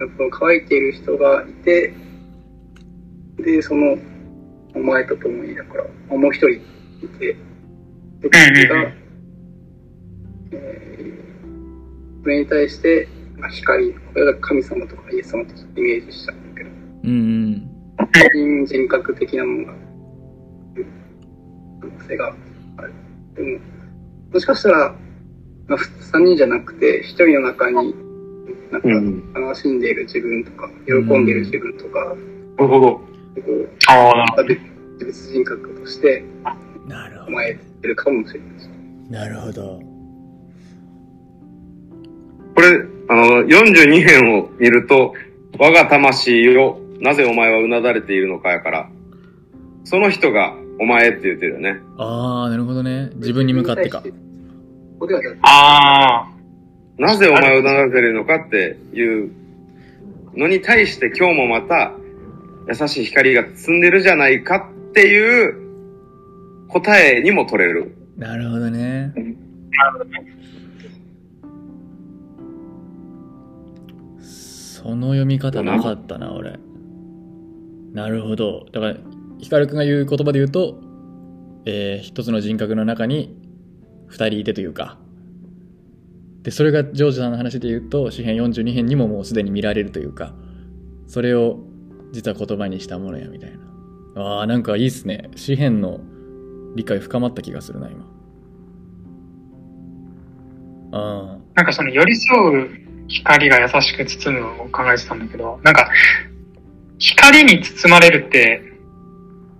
やっぱ乾いている人がいてでそのお前と共にだからもう一人いて。で次が、うんうん。うんえーそれに対して、まあ、光これが神様とかイエス様とイメージしちゃうんだけどうんうん。人人格的なものがうん可能性があるでももしかしたら、まあ、3人じゃなくて1人の中になんかうん悲しんでいる自分とか喜んでいる自分とか、なるほど。こうああ、なるほど。別別人格としてなるほ甘えてるかもしれない。なるほど。これ、あの、42編を見ると、我が魂よ、なぜお前はうなだれているのかやから、その人がお前って言ってるよね。ああ、なるほどね。自分に向かってかああ、なぜお前をうなだれているのかっていうのに対して今日もまた優しい光が包んでるじゃないかっていう答えにも取れる。なるほどね。なるほどね。その読み方なかったな、俺。なるほど。だから、ヒカルくんが言う言葉で言うと、えー一つの人格の中に二人いてというか。で、それがジョージさんの話で言うと、詩編42編にももうすでに見られるというか、それを実は言葉にしたものやみたいな。ああ、なんかいいっすね。詩編の理解深まった気がするな、今。あなんかその寄り添う光が優しく包むのを考えてたんだけど、なんか、光に包まれるって、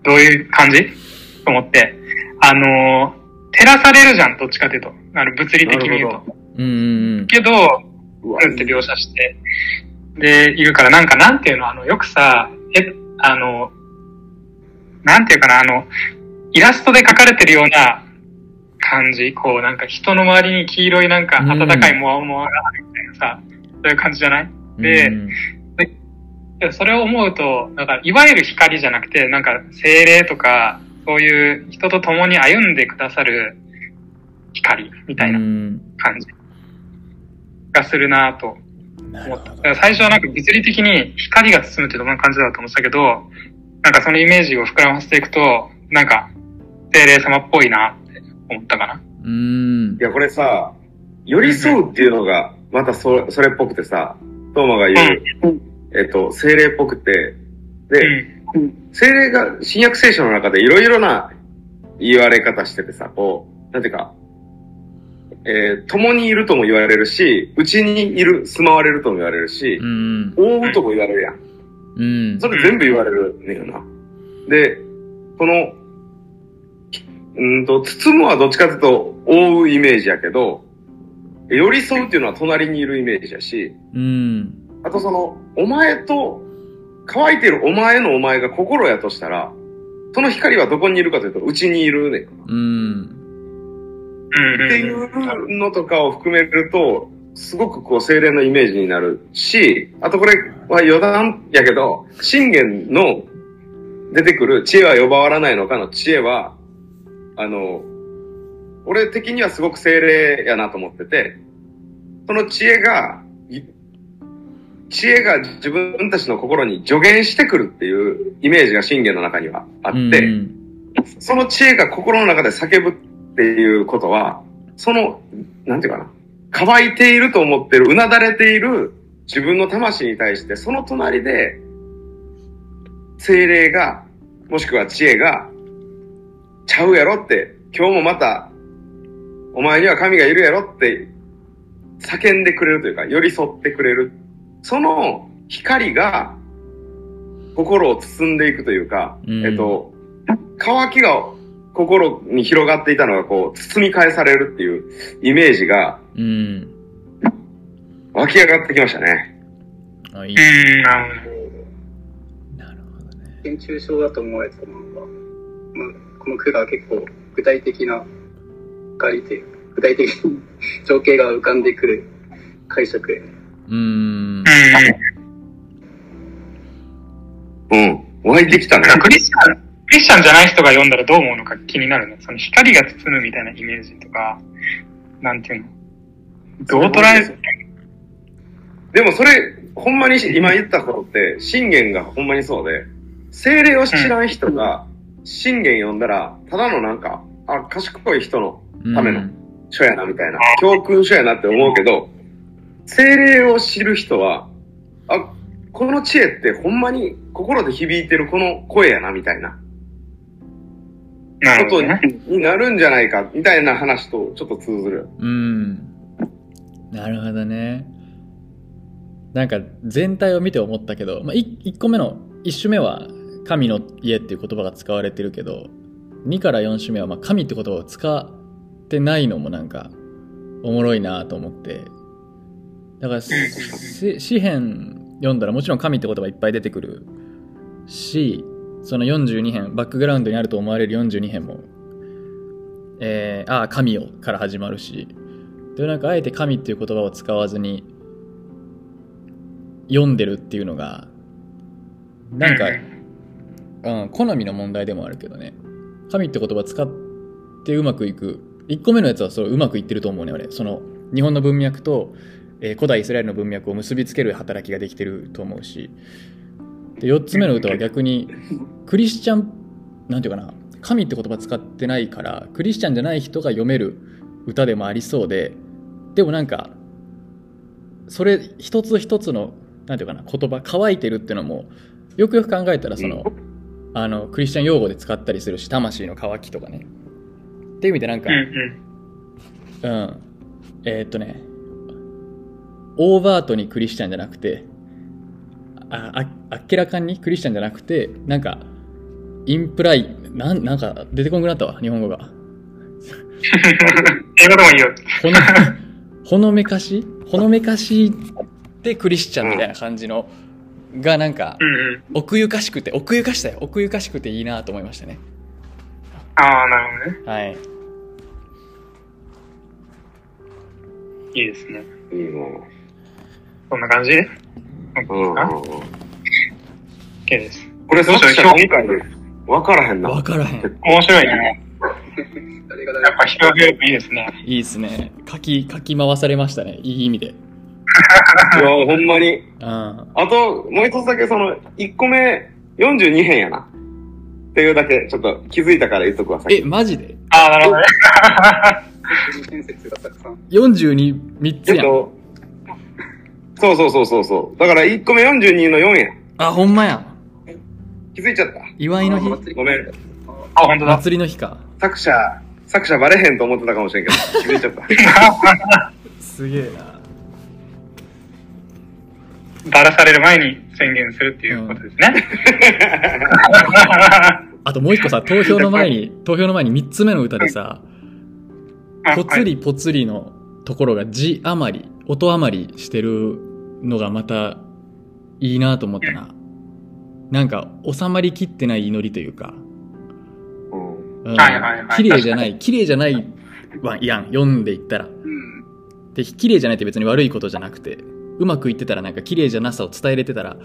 どういう感じ？と思って、あの、照らされるじゃん、どっちかっていうと。あの、物理的に言うと。うん。けど、うわあるって描写して、で、いるから、なんか、なんていうの、あの、よくさ、え、あの、なんていうかな、あの、イラストで描かれてるような感じ、こう、なんか人の周りに黄色いなんかうん。暖かいモワモワがあるみたいなさ、そういう感じじゃない？でうん。でそれを思うと、だから、いわゆる光じゃなくて、なんか、精霊とか、そういう人と共に歩んでくださる光みたいなうん。感じがするなと思った。最初はなんか物理的に光が包むってどんな感じだと思ってたけど、なんかそのイメージを膨らませていくと、なんか、精霊様っぽいな思ったかな。うんいや、これさ、寄り添うっていうのが、またそそれっぽくてさ、トーマが言う、えっと、精霊っぽくて、で、うん。精霊が新約聖書の中でいろいろな言われ方しててさ、こう、なんていうか、えー共にいるとも言われるし、うちにいる、住まわれるとも言われるしう、ん覆うとも言われるやん。うんそれ全部言われるねんよな。で、この、うんと、包むはどっちかというと覆うイメージやけど、寄り添うっていうのは隣にいるイメージやし、うん。あとその、お前と、乾いてるお前のお前が心やとしたら、その光はどこにいるかというと、うちにいるねうん。っていうのとかを含めると、すごくこう精霊のイメージになるし、あとこれは余談やけど、信玄の出てくる知恵は呼ばわらないのかの知恵は、あの、俺的にはすごく精霊やなと思ってて、その知恵が、い知恵が自分たちの心に助言してくるっていうイメージが信玄の中にはあって、うん。その知恵が心の中で叫ぶっていうことは、その、なんていうかな、乾いていると思ってる、うなだれている自分の魂に対して、その隣で、精霊が、もしくは知恵が、ちゃうやろって、今日もまた、お前には神がいるやろって、叫んでくれるというか、寄り添ってくれる。その光が、心を包んでいくというか、うんえっと、乾きが心に広がっていたのがこう、包み返されるっていうイメージがうん湧き上がってきましたね。あいいうん、なるほど。なるほどね研抽象だと思われてたものが、まあ、この句が結構具体的な光というか具体的に情景が浮かんでくる解釈やね。うーんうん。うん。湧いてきたね。クリスチャン、クリスチャンじゃない人が読んだらどう思うのか気になるね。その光が包むみたいなイメージとか、なんていうの？どう捉えるでもそれ、ほんまに今言ったことって、信玄がほんまにそうで、精霊を知らん人が、信玄読んだら、ただのなんか、あ、賢い人のための書やなみたいな、教訓書やなって思うけど、精霊を知る人は、あ、この知恵ってほんまに心で響いてるこの声やなみたいなこと。になるんじゃないかみたいな話とちょっと通ずる。うん。なるほどね。なんか全体を見て思ったけど、まあ、1個目の1種目は神の家っていう言葉が使われてるけど2から4種目はまあ神って言葉を使ってないのもなんかおもろいなと思って。だからせ詩編読んだらもちろん神って言葉いっぱい出てくるしその42編バックグラウンドにあると思われる42編も「えー、ああ神よ」から始まるし。でもなんかあえて神っていう言葉を使わずに読んでるっていうのがなんか、うん、好みの問題でもあるけどね。神って言葉使ってうまくいく。1個目のやつはそううまくいってると思うね俺。その日本の文脈と、えー古代イスラエルの文脈を結びつける働きができてると思うし。で4つ目の歌は逆にクリスチャンなんていうかな。神って言葉使ってないからクリスチャンじゃない人が読める歌でもありそうで。でもなんかそれ一つ一つのなんていうかな言葉乾いてるっていうのもよくよく考えたらその、あのクリスチャン用語で使ったりするし魂の渇きとかねっていう意味でなんか、うんうん。うん。えーっとね、オーバートにクリスチャンじゃなくて、あ、あ明らかにクリスチャンじゃなくて、なんか、インプライ、なん、なんか出てこんくなったわ、日本語が。英語でもいいよ。ほの、ほのめかし？ほのめかしでクリスチャンみたいな感じの、がなんかう、んうん。奥ゆかしくて、奥ゆかしたよ。奥ゆかしくていいなと思いましたね。ああ、なるほどね。はい。いいですね。いいね。そんな感じ？でうんうんうん。?OK です。これどうしよう作者今回で分からへんな。わからへん。面白いね。やっぱ表現いいですね。いいですね。書き、書き回されましたね。いい意味で。いや、ほんまに。うん。あと、もう一つだけその、1個目、42編やな。っていうだけ、ちょっと気づいたから言っとくわ、え、マジで？ああ、なるほどね。伝説がたくさん。?42、3つやん。えっと、そうそうそうそうそう。だから1個目42の4や。あ、ほんまや。気づいちゃった。祝いの日？ごめん。あ、本当だ。祭りの日か。作者、作者バレへんと思ってたかもしれんけど、気づいちゃった。すげえな。バラされる前に宣言するっていうことですね。あともう一個さ、投票の前に、投票の前に3つ目の歌でさ、あぽつりぽつりのところが字余り、音余りしてるのがまたいいなと思ったな。なんか収まりきってない祈りというか、うん。綺麗じゃない、綺麗じゃないわやん、読んでいったら。うん。で、綺麗じゃないって別に悪いことじゃなくて、うまくいってたらなんか綺麗じゃなさを伝えれてたら、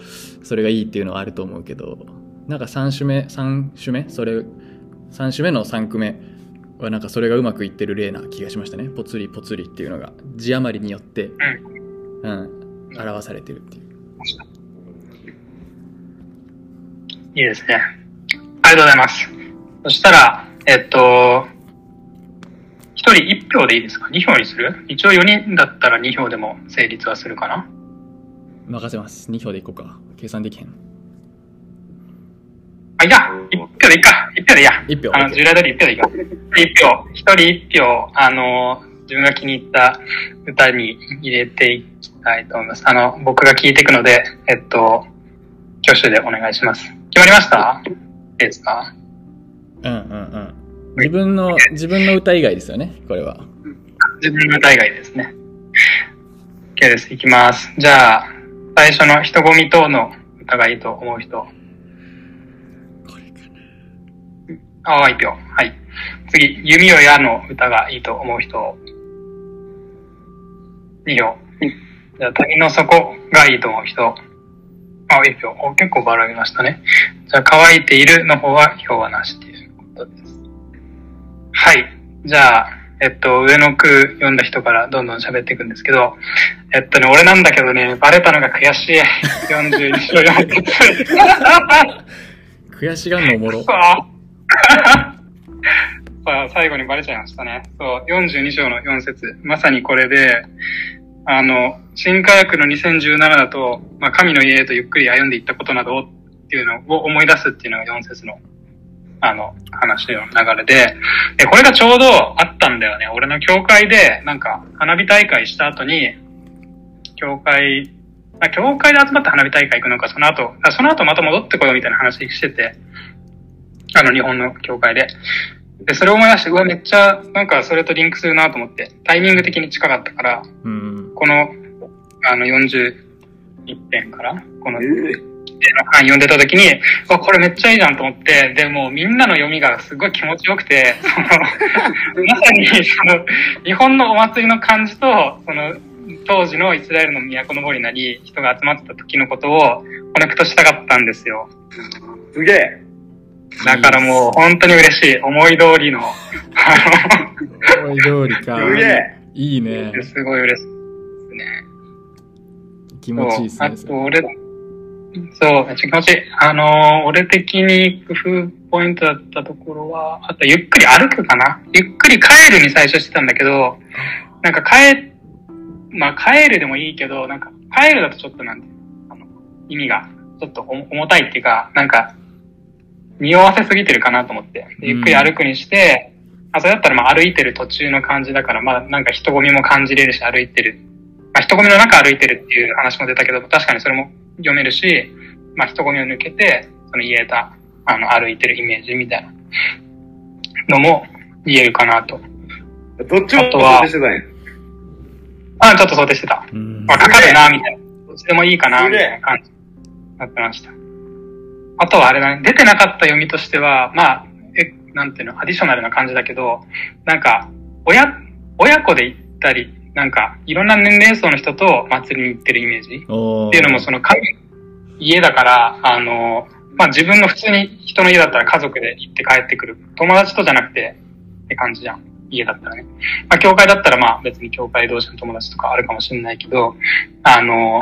それがいいっていうのはあると思うけど、なんか3種目、三種目？それ、3種目の3句目はなんかそれがうまくいってる例な気がしましたね。ぽつりぽつりっていうのが字余りによって、うん、表されてるっていう。いいですね。ありがとうございます。そしたら、えっと、一人一票でいいですか ?2 票にする？一応4人だったら2票でも成立はするかな？任せます。2票でいこうか。計算できへん。あ、いや、1票でいいか。1票でいいや。1票。あの、従来通り1票でいいか。1票、一人1票、あの、自分が気に入った歌に入れていきたいと思います。あの、僕が聞いていくので、えっと、挙手でお願いします。決まりました？いいですか？うんうんうん。自分の、自分の歌以外ですよね、これは。自分の歌以外ですね。OK です。いきます。じゃあ、最初の人混み等の歌がいいと思う人。これかな。ああ、一票。はい。次、弓を矢の歌がいいと思う人。2票。じゃあ、谷の底がいいと思う人。あ、1票。お結構ばらけましたね。じゃあ、乾いているの方は票はなしっていうことです。はい。じゃあ、えっと、上の句読んだ人からどんどん喋っていくんですけど、えっとね、俺なんだけどね、バレたのが悔しい。42勝4節。悔しがんのおもろそう。さ あ、最後にバレちゃいましたね。そう、42章の4節まさにこれで、あの、新科学の2017だと、まあ、神の家へとゆっくり歩んでいったことなどをっていうのを思い出すっていうのが4節の、あの、話の流れで、で、これがちょうどあったんだよね。俺の教会で、なんか、花火大会した後に、教会、あ教会で集まって花火大会行くのか、その後、あその後また戻ってこようみたいな話してて、あの、日本の教会で。で、それを思い出して、うわ、めっちゃ、なんかそれとリンクするなと思って、タイミング的に近かったから、うん。この、あの、41編から、この、え版読んでた時に、うわ、これめっちゃいいじゃんと思って、で、もうみんなの読みがすごい気持ちよくて、その、まさに、その、日本のお祭りの感じと、その、当時のイスラエルの都の森なり、人が集まってた時のことをコネクトしたかったんですよ。すげえだからもう本当に嬉しい。思い通りの、あ思い通りか。すげえいいね。の、すごい嬉しいですね。気持ちいいっすね。それと、俺、そう、めっちゃ気持ちいい。あのー俺的に工夫ポイントだったところは、あと、ゆっくり歩くかなゆっくり帰るに最初してたんだけど、なんか帰、まあ帰るでもいいけど、なんか帰るだとちょっとなんてあの、意味がちょっと重たいっていうか、なんか、匂わせすぎてるかなと思って。ゆっくり歩くにして、あ、それだったらまあ歩いてる途中の感じだから、まあなんか人混みも感じれるし歩いてる。まあ人混みの中歩いてるっていう話も出たけど、確かにそれも読めるし、まあ人混みを抜けて、その言えた、あの歩いてるイメージみたいなのも言えるかなと。どっちもあとは想定してたんや。あ、ちょっと想定してた。うんまあかかるな、みたいな。どっちでもいいかな、みたいな感じになってました。あとはあれだね、出てなかった読みとしては、まあ、え、なんていうの、アディショナルな感じだけど、なんか、親、親子で行ったり、なんか、いろんな年齢層の人と祭りに行ってるイメージっていうのも、その神、家だから、あの、まあ自分の普通に人の家だったら家族で行って帰ってくる。友達とじゃなくてって感じじゃん。家だったらね。まあ教会だったらまあ別に教会同士の友達とかあるかもしれないけど、あの、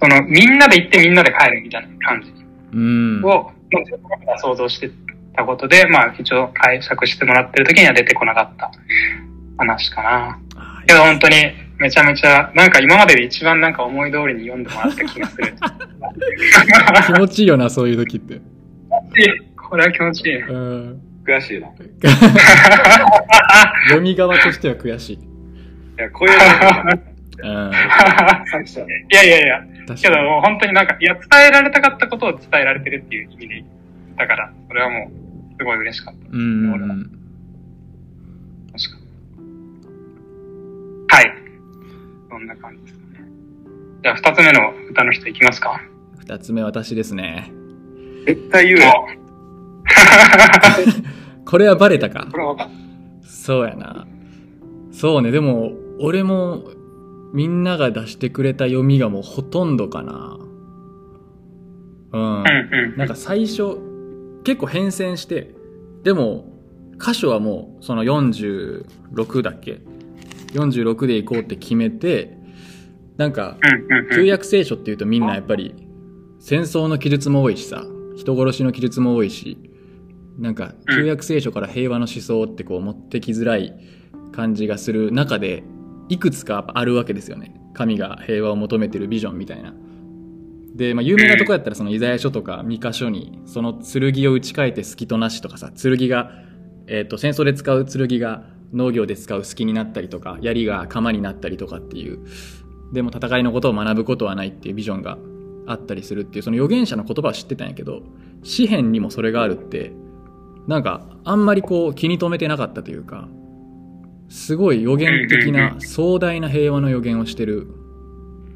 そのみんなで行ってみんなで帰るみたいな感じうん。を、まあ想像してたことで、まあ一応解釈してもらってる時には出てこなかった話かな。あけど本当にめちゃめちゃ、なんか今までで一番なんか思い通りに読んでもらった気がする。気持ちいいよな、そういう時って。これは気持ちいい。うん。悔しいな。い読み側としては悔しい。や、こういうの。いやいやいや、確かに。けどもう本当になんか、いや、伝えられたかったことを伝えられてるっていう意味で、だから、それはもう、すごい嬉しかった。うん。はい。そんな感じですかね。じゃあ、二つ目の歌の人いきますか二つ目私ですね。絶対言うよ。これはバレたか？これは分かっそうやな。そうね、でも、俺も、みんなが出してくれた読みがもうほとんどかな。うん。うんうん。なんか最初、結構変遷して、でも、箇所はもう、その46だっけ？?46 で行こうって決めて、なんか。旧約聖書っていうとみんなやっぱり、戦争の記述も多いしさ、人殺しの記述も多いし、なんか、旧約聖書から平和の思想ってこう持ってきづらい感じがする中で、いくつかあるわけですよね。神が平和を求めてるビジョンみたいな。で、まあ、有名なとこやったらそのイザヤ書とかミカ書に、その剣を打ち替えて隙となしとかさ、剣が、えっ、と、戦争で使う剣が農業で使う隙になったりとか、槍が鎌になったりとかっていう、でも戦いのことを学ぶことはないっていうビジョンがあったりするっていう、その預言者の言葉は知ってたんやけど、詩篇にもそれがあるって、なんか、あんまりこう気に留めてなかったというか、すごい予言的な壮大な平和の予言をしてる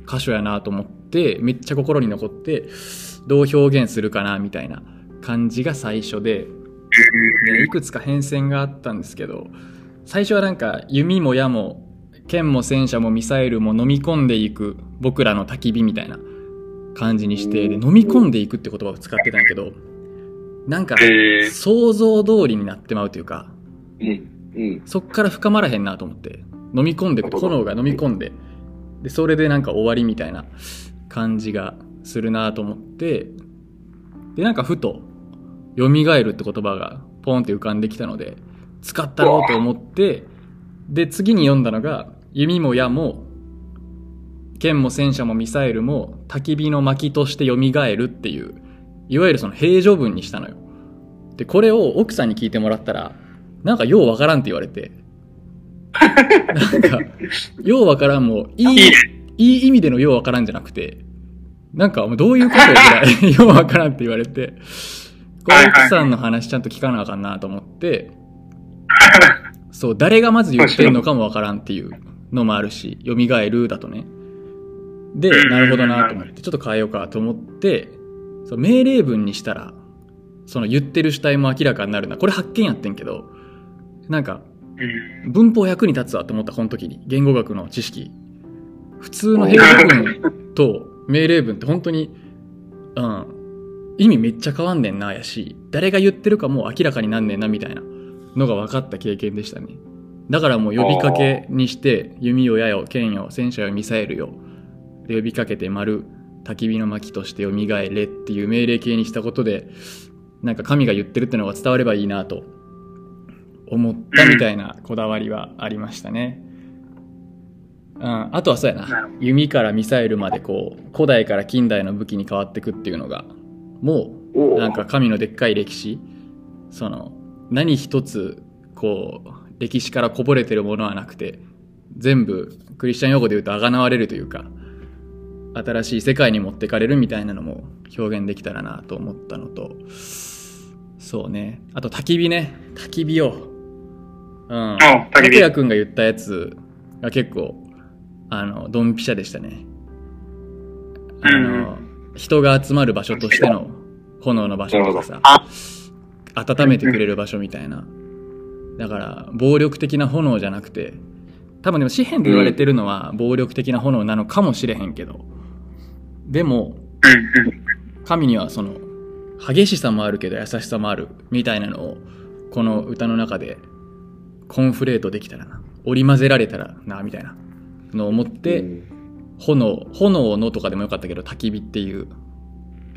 箇所やなと思って、めっちゃ心に残って、どう表現するかなみたいな感じが最初で、でいくつか変遷があったんですけど、最初はなんか弓も矢も剣も戦車もミサイルも飲み込んでいく僕らの焚き火みたいな感じにして、で、飲み込んでいくって言葉を使ってたんやけど、なんか、想像通りになってまうというか。そっから深まらへんなと思って、飲み込んでくと、炎が飲み込んで、で、それでなんか終わりみたいな感じがするなと思って、で、なんかふと、蘇るって言葉がポンって浮かんできたので、使ったろうと思って、で、次に読んだのが、弓も矢も、剣も戦車もミサイルも焚き火の薪として蘇るっていう、いわゆるその平常文にしたのよ。で、これを奥さんに聞いてもらったら、なんかようわからんって言われて。なんか、ようわからんも、いい、いい意味でのようわからんじゃなくて、なんかもうどういうことやぐらい ようわからんって言われて、これ奥さんの話ちゃんと聞かなあかんなと思って、そう、誰がまず言ってんのかもわからんっていうのもあるし、蘇るだとね。で、うんなるほどなと思って、ちょっと変えようかと思って、そう命令文にしたら、その言ってる主体も明らかになるな。これ発見やってんけど、なんか、うん。文法役に立つわと思った、この時に。言語学の知識。普通の平常文と命令文って本当に、うん、意味めっちゃ変わんねんな、やし、誰が言ってるかも明らかになんねんな、みたいなのが分かった経験でしたね。だからもう呼びかけにして、弓よ矢よ、剣よ、戦車よ、ミサイルよ、で呼びかけて丸、焚き火の薪として蘇れっていう命令形にしたことで、なんか神が言ってるってのが伝わればいいなと思ったみたいなこだわりはありましたね。うん、あとはそうやな。弓からミサイルまでこう古代から近代の武器に変わっていくっていうのがもう。なんか神のでっかい歴史。その何一つこう歴史からこぼれてるものはなくて全部クリスチャン用語で言うとあがなわれるというか新しい世界に持ってかれるみたいなのも表現できたらなと思ったのとそうね。あと焚き火ね。焚き火を。うん。焚き火。拓也くんが言ったやつが結構あのドンピシャでしたね。あの、人が集まる場所としての炎の場所とかさ。あ温めてくれる場所みたいなだから暴力的な炎じゃなくて多分でも詩篇で言われてるのは暴力的な炎なのかもしれへんけどでも。神にはその激しさもあるけど優しさもあるみたいなのをこの歌の中でコンフレートできたらな織り交ぜられたらなみたいなのを思って、炎炎のとかでもよかったけど焚き火っていう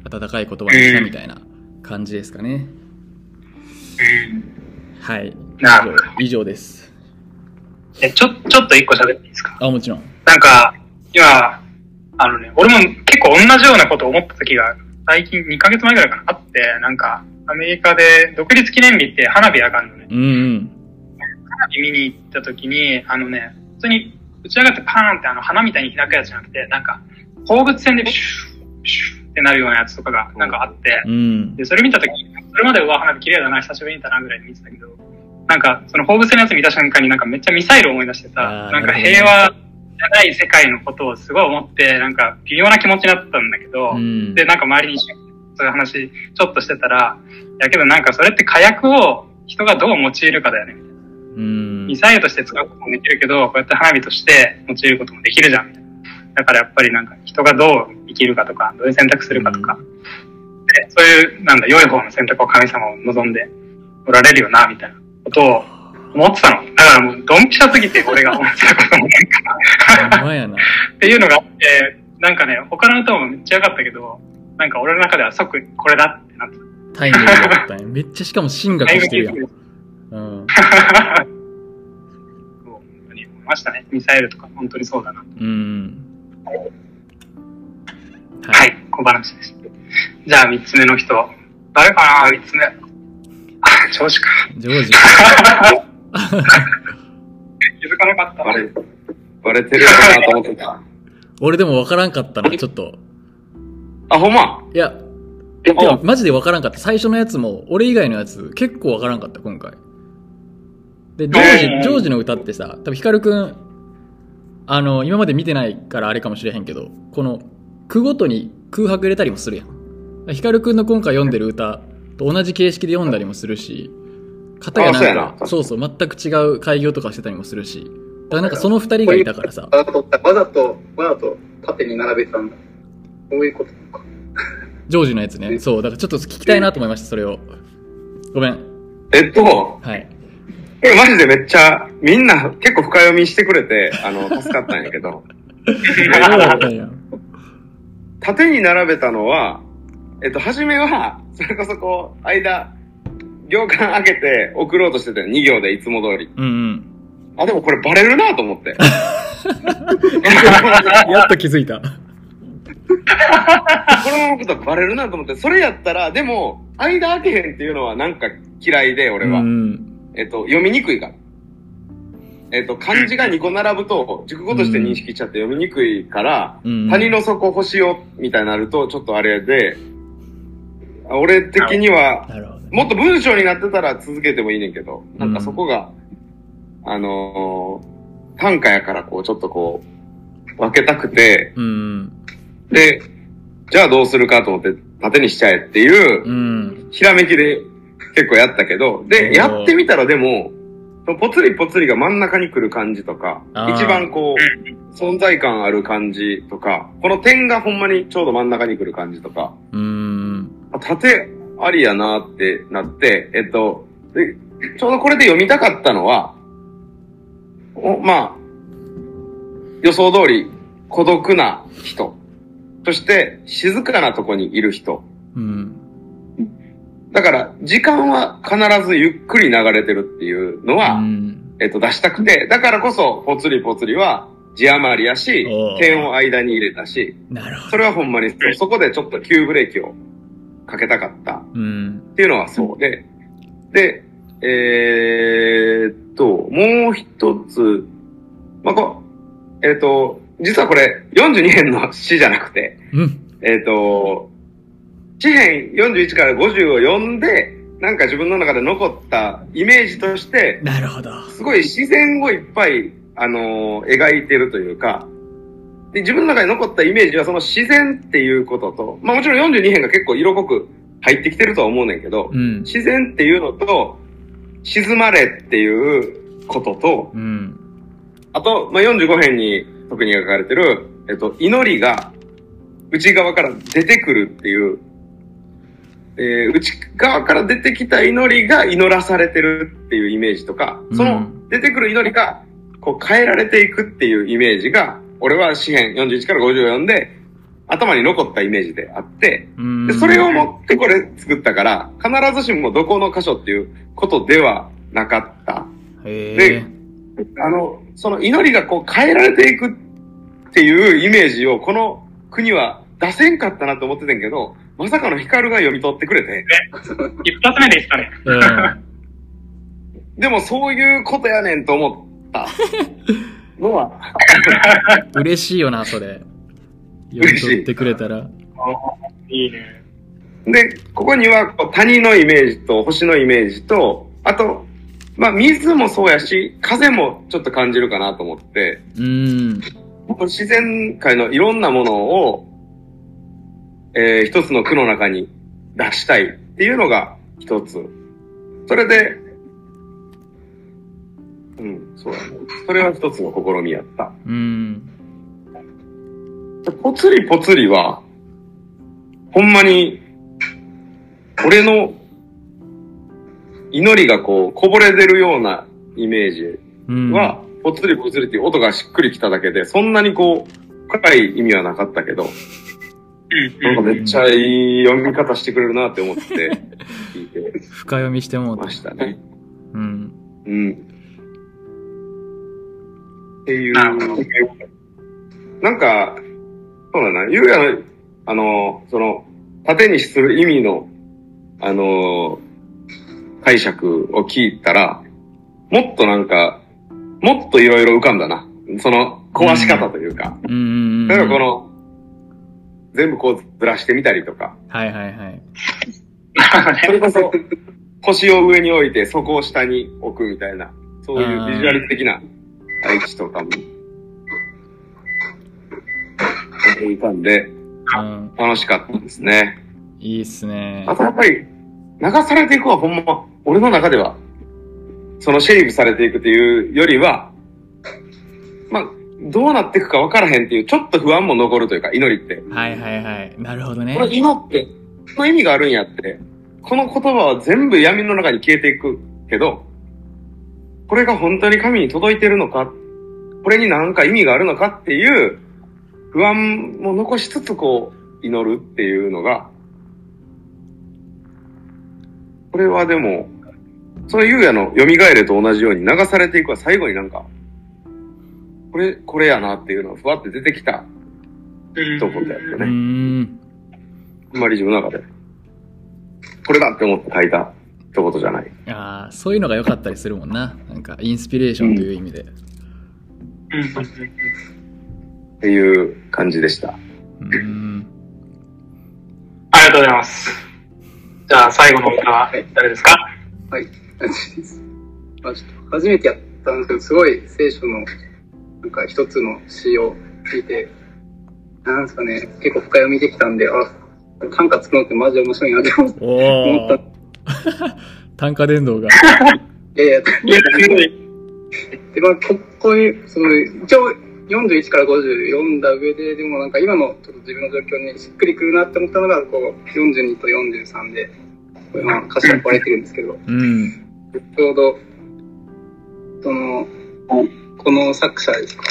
温かい言葉にしたみたいな感じですかね、はい。なるほど。以上です。え、ちょ、ちょっと一個喋っていいですか？あもちろん。なんか、今、あのね、俺も結構同じようなことを思った時が、最近2ヶ月前ぐらいかな、あって、なんか、アメリカで独立記念日って花火上がるのね。うんうん。花火見に行った時に、あのね、普通に打ち上がってパーンってあの花みたいに開くやつじゃなくて、なんか、放物線でシュッ、シュッってなるようなやつとかがなんかあって、うん。で、それ見た時に、それまでうわ、花火綺麗だな、久しぶりに見たなぐらいで見てたけど、なんか、その放物線のやつ見た瞬間になんかめっちゃミサイルを思い出してあさ、なんか平和じゃない世界のことをすごい思って、なんか微妙な気持ちになったんだけど、うん。で、なんか周りにそういう話ちょっとしてたら、やけどなんかそれって火薬を人がどう用いるかだよね。うん。ミサイルとして使うこともできるけど、こうやって花火として用いることもできるじゃん。だからやっぱりなんか人がどう生きるかとか、どういう選択するかとか、でそういう、なんだ、良い方の選択を神様を望んでおられるよな、みたいなことを思ってたの。だからもうドンピシャすぎて俺が 思ってたこともなんか、な。っていうのがあって、なんかね、他の歌もめっちゃ良かったけど、なんか俺の中では即これだってなってた。タイムリーだったね。めっちゃしかも進学してるやん。うん。そう本当に思いましたね。ミサイルとか本当にそうだな。うんはい、小話です。じゃあ三つ目の人。誰かな？三つ目。あ、調子か。ジョージ気づかなかったな。バレ、バレてるかなと思ってた。俺でも分からんかったなちょっとあ、ほんま？いやえ、いやマジで分からんかった最初のやつも俺以外のやつ結構分からんかった今回でジョージうんジョージの歌ってさ多分ヒカルくんあの今まで見てないからあれかもしれへんけどこの句ごとに空白入れたりもするやんヒカルくんの今回読んでる歌と同じ形式で読んだりもするし片やなんかそうそう全く違う開業とかしてたりもするしからなんかその二人がいたからさ。わざと、わざと、わざと縦に並べてたんだ。そういうことか。ジョージのやつね。そう、だからちょっと聞きたいなと思いました、それを。ごめん。えっと、はい。これマジでめっちゃ、みんな結構深読みしてくれて、あの、助かったんやけど、縦に並べたのは、えっと、初めは、それこそこう、間、行間開けて送ろうとしてたよ。2行でいつも通り。うんうん。あ、でもこれバレるなと思って。やっと気づいた。このままことバレるなと思って、それやったら、でも、間開けへんっていうのはなんか嫌いで、俺は。うん。えっと、読みにくいから。えっと、漢字が2個並ぶと、熟語として認識しちゃって読みにくいから、うん。谷の底星を、みたいになると、ちょっとあれで、あ俺的には。もっと文章になってたら続けてもいいねんけど、なんかそこが、あのー短歌やからこう、ちょっとこう、分けたくて、うん。で、じゃあどうするかと思って、縦にしちゃえっていう、うん。ひらめきで結構やったけど、おで、ーやってみたらでも、ぽつりぽつりが真ん中に来る感じとか一番こう、存在感ある感じとか、この点がほんまにちょうど真ん中に来る感じとか、うん。あ縦ありやなってなって、えっと、でちょうどこれで読みたかったのは、おまあ、予想通り孤独な人、そして静かなとこにいる人。うん。だから、時間は必ずゆっくり流れてるっていうのは、うん。えっと、出したくて、だからこそ、ぽつりぽつりは字余りやし点を間に入れたし、なるほど。それはほんまにそこでちょっと急ブレーキをかけたかったうん。っていうのはそうで、で、えーっと、もう一つ、まあ、こえーっと、実はこれ42編の詩じゃなくて、うん。えーっと、詩編41から50を読んで、なんか自分の中で残ったイメージとして、なるほど。すごい自然をいっぱい、あのー描いてるというか、で、自分の中に残ったイメージはその自然っていうことと、まあもちろん42編が結構色濃く入ってきてるとは思うねんけど、うん。自然っていうのと、沈まれっていうことと、うん。あと、まあ、45編に特に書かれてる、えっと、祈りが内側から出てくるっていう、えー内側から出てきた祈りが祈らされてるっていうイメージとか、その出てくる祈りがこう変えられていくっていうイメージが、俺は詩編41から54で頭に残ったイメージであって、うん。で、それを持ってこれ作ったから、必ずしもどこの箇所っていうことではなかった。へでえ。あの、その祈りがこう変えられていくっていうイメージをこの国は出せんかったなと思ってたんやけど、まさかのヒカルが読み取ってくれて、一発目でしたね。うん。でもそういうことやねんと思ったのは、嬉しいよな、それ。読み取ってくれたら。いいね。で、ここにはこう谷のイメージと星のイメージと、あと、まあ水もそうやし、風もちょっと感じるかなと思って、うん。自然界のいろんなものを、えー一つの句の中に出したいっていうのが一つ。それで、うん、そうだね。それは一つの試みやった。うん。でぽつりぽつりは、ほんまに、俺の祈りがこう、こぼれ出るようなイメージうん。は、ぽつりぽつりっていう音がしっくりきただけで、そんなにこう、深い意味はなかったけど、うんなんかめっちゃいい読み方してくれるなって思って 聞いて深読みしてもましたね。うん。うん。っていうなんか、そうだな、ゆうやの、あの、その、縦にする意味の、あの、解釈を聞いたら、もっとなんか、もっといろいろ浮かんだな。その、壊し方というか。うんうんうん。例えばこの、全部こうずらしてみたりとか、はいはいはい。それこそ、腰を上に置いて、そこを下に置くみたいな、そういうビジュアル的な配置とかも、浮かんで、うん。楽しかったですね。いいっすねあ。とやっぱり、流されていくはほんま、俺の中では、そのシェイブされていくというよりは、どうなっていくか分からへんっていう、ちょっと不安も残るというか、祈りって。はいはいはい。なるほどねこ。れ祈って、その意味があるんやって。この言葉は全部闇の中に消えていくけど、これが本当に神に届いてるのか、これに何か意味があるのかっていう不安も残しつつこう祈るっていうのが、これはでも、その優也の蘇れと同じように流されていくは最後になんか、これ、これやなっていうのがふわって出てきたうん一言やってうーね。ん。あんまり自分の中で、これだって思って書いた一言じゃない。ああ、そういうのが良かったりするもんな。なんか、インスピレーションという意味で。うんうんっていう感じでした。うーん。ありがとうございます。じゃあ、最後の歌は誰ですか？はい、感じです。まあ、ちょっと初めてやったんですけど、すごい聖書の、なんか一つの詩を聞いて、なんですかね、結構深読みできたんで、あ、短歌作るのってマジで面白いなって思って。おお。単価伝導が。いやいや。で、まあ、ここういう、その、一応、41から50読んだ上で、でもなんか今のちょっと自分の状況にしっくりくるなって思ったのが、こう、42と43で、これまあ歌詞が割れてるんですけど、うん。ちょうど、その、この作者ですか？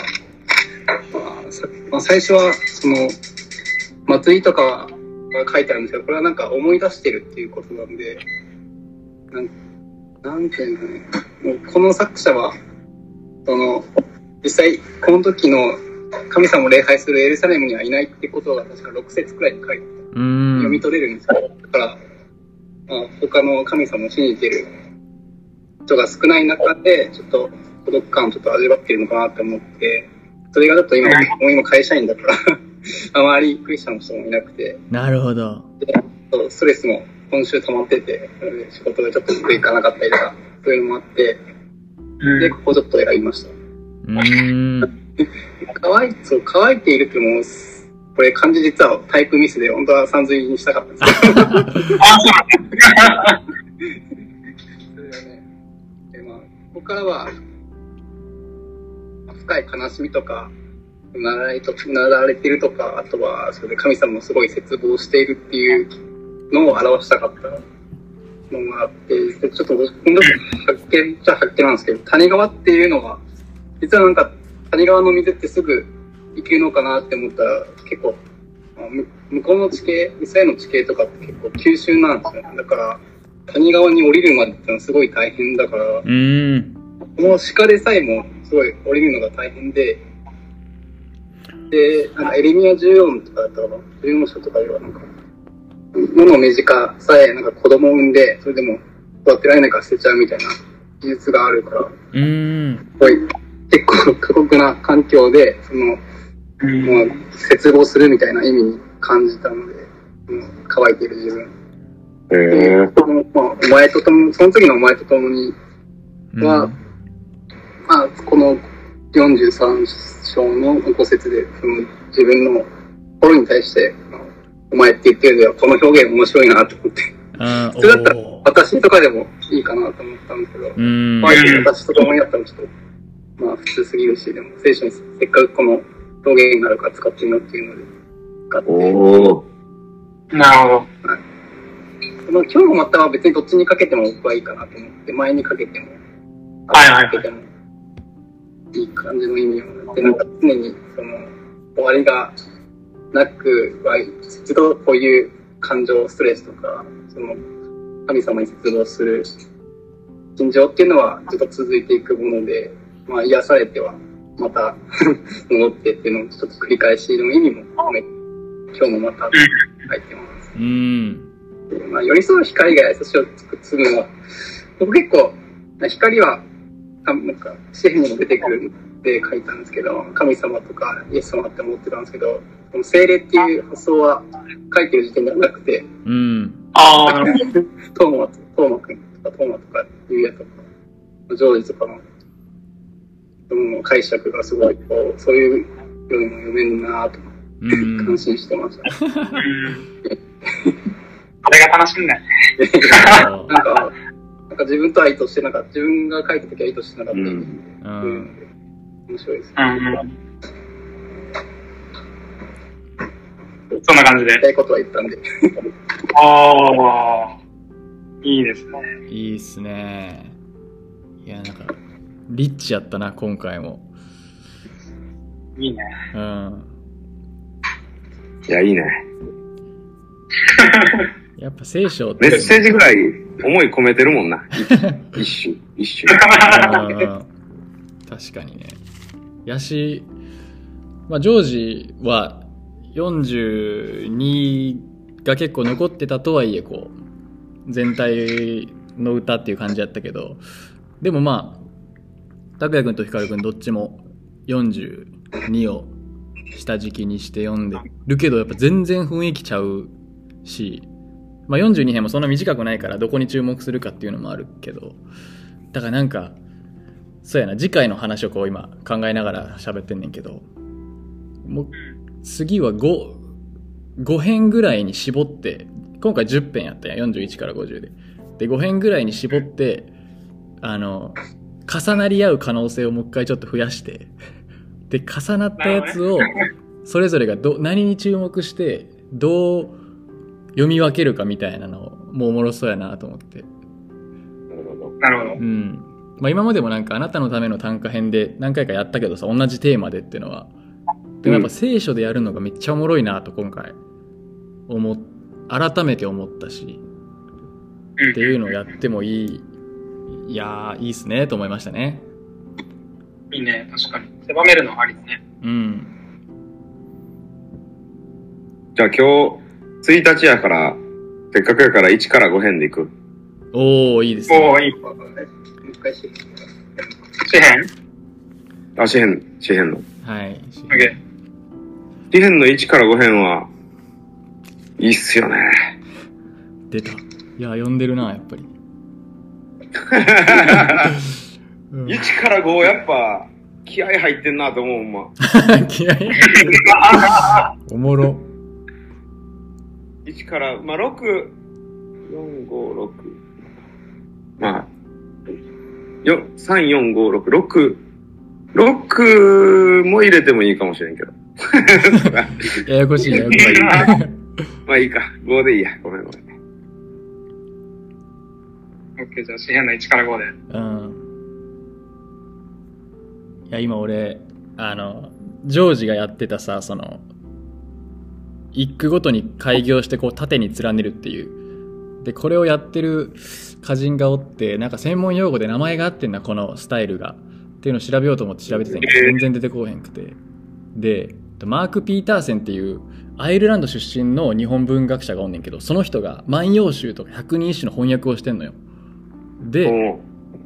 まあ最初は、その、祭りとかは書いてあるんですけど、これはなんか思い出してるっていうことなんで、なんていうのね、もうこの作者は、その、実際、この時の神様を礼拝するエルサレムにはいないってことが確か6節くらいに書いて。読み取れるんですよ。だから、まあ、他の神様を信じてる人が少ない中で、ちょっと孤独感をちょっと味わってるのかなって思って、それがちょっと今、もう今会社員だから、あまりクリスチャンの人もいなくて、なるほど。ストレスも今週溜まってて、うん仕事がちょっとうまくいかなかったりとか、そういうのもあって、で、ここちょっと選びました。うーん。乾い、そう、乾いているっていうこれ漢字実はタイプミスで、本当は三髄にしたかったんですけど、あ、そうなね、でまあ、ここからは、まあ深い悲しみとか、うなられと、うなられてるとか、あとは、それで神様をすごい絶望しているっていうのを表したかったのがあって、でちょっと、今度発見じゃ発見なんですけど、谷川っていうのは、実はなんか、谷川の水ってすぐ行けるのかなって思ったら、結構、向こうの地形、イスラエルの地形とかって結構急峻なんですよね。だから、谷川に降りるまでってのはすごい大変だから。この鹿でさえもすごい降りるのが大変で、で、なんかエレミア14とかだったかな、14章とかではなんか、物の目近さえなんか子供を産んで、それでも育てられないから捨てちゃうみたいな技術があるから、うーん。すごい結構過酷な環境で、その、もう絶望するみたいな意味に感じたので、うん、乾いている自分。へえ。まあ、お前ととも、その時のお前とともには、まあ、この43章の5節で、その自分の心に対して、まあお前って言ってるでは、この表現面白いなと思って、普通だったら私とかでもいいかなと思ったんですけど。まあ、私とともにやったらちょっと、まあ、普通すぎるし、でも、聖書にせっかくこの表現があるから使ってみようっていうので、使って、おー。なるほど。まあ、今日もまたは別にどっちにかけても僕はいいかなと思って、前にかけても、はいはいはいかけても、いい感じの意味を持って、なんか常にその、終わりがなくは、一度こういう感情、ストレスとか、その、神様に絶望する心情っていうのはずっと続いていくもので、まあ癒されては、また戻ってっていうのをちょっと繰り返しの意味も込め、今日もまた書いてます。うん。まあ、寄り添う光が優しを作るのは、僕結構、光は、なんか、詩篇にも出てくるって書いたんですけど、神様とかイエス様って思ってたんですけど、この精霊っていう発想は書いてる時点ではなくて、うん。ああ。トーマと、トーマくんとか、トーマとか、ユウヤとか、ジョージとかの、その解釈がすごい、こう、そういうようにも読めるなぁと、うん感。心してました。うん。あれが楽しいんだよね。なんか、なんか自分とは意図してなかった。自分が書いた時は意図してなかった。うん。うん、面白いですね。うん、そんな感じで。たいことは言ったんで。ああ、いいですね。いいっすね。いや、なんか、リッチやったな、今回も。いいね。うん。いや、いいね。やっぱ聖書って。メッセージぐらい思い込めてるもんな。一一種、一種。うん確かにね。やし、まあ、ジョージは42が結構残ってたとはいえ、こう、全体の歌っていう感じやったけど、でもまあ、拓也君と光君どっちも42を下敷きにして読んでるけど、やっぱ全然雰囲気ちゃうし、まあ、42編もそんな短くないからどこに注目するかっていうのもあるけど、だからなんか、そうやな、次回の話をこう今考えながら喋ってんねんけど、もう次は5、5編ぐらいに絞って、今回10編やったやん、41から50で。で、5編ぐらいに絞って、あの、重なり合う可能性をもう一回ちょっと増やして、で、重なったやつを、それぞれがど何に注目して、どう読み分けるかみたいなのもうおもろそうやなと思って。なるほどう。ん。まあ今までもなんかあなたのための短歌編で何回かやったけどさ、同じテーマでっていうのは。でもやっぱ聖書でやるのがめっちゃおもろいなと今回思っ、改めて思ったし、うんっていうのをやってもいい、いやー、いいっすねと思いましたね。いいね、確かに。狭めるのありだね。うん。じゃあ今日、1日やから、せっかくやから1から5編でいく。おー、いいですおね。おいい。もう一回して。詩編あ、詩編、詩編の。はい。オッケ詩編の1から5編は、いいっすよね。出た。いや、読んでるな、やっぱり。うん1から5やっぱ、気合入ってんなと思う、ほんま。気合い おもろ。1から、まあ、6、4、5、6。まあ、よ3、4、5、6、6、6も入れてもいいかもしれんけど。ややこしい、ややこしい。まあいいか。5でいいや。ごめんごめん。ー。オッケー、じゃあ詩編の1から5で。うん。いや、今俺、あの、ジョージがやってたさ、その、一句ごとに開業してこう縦に連ねるっていう。で、これをやってる歌人がおって、なんか専門用語で名前があってんな、このスタイルが。っていうのを調べようと思って調べてたんやけど、えー全然出てこうへんくて。で、マーク・ピーターセンっていうアイルランド出身の日本文学者がおんねんけど、その人が万葉集とか百人一首の翻訳をしてんのよ。で、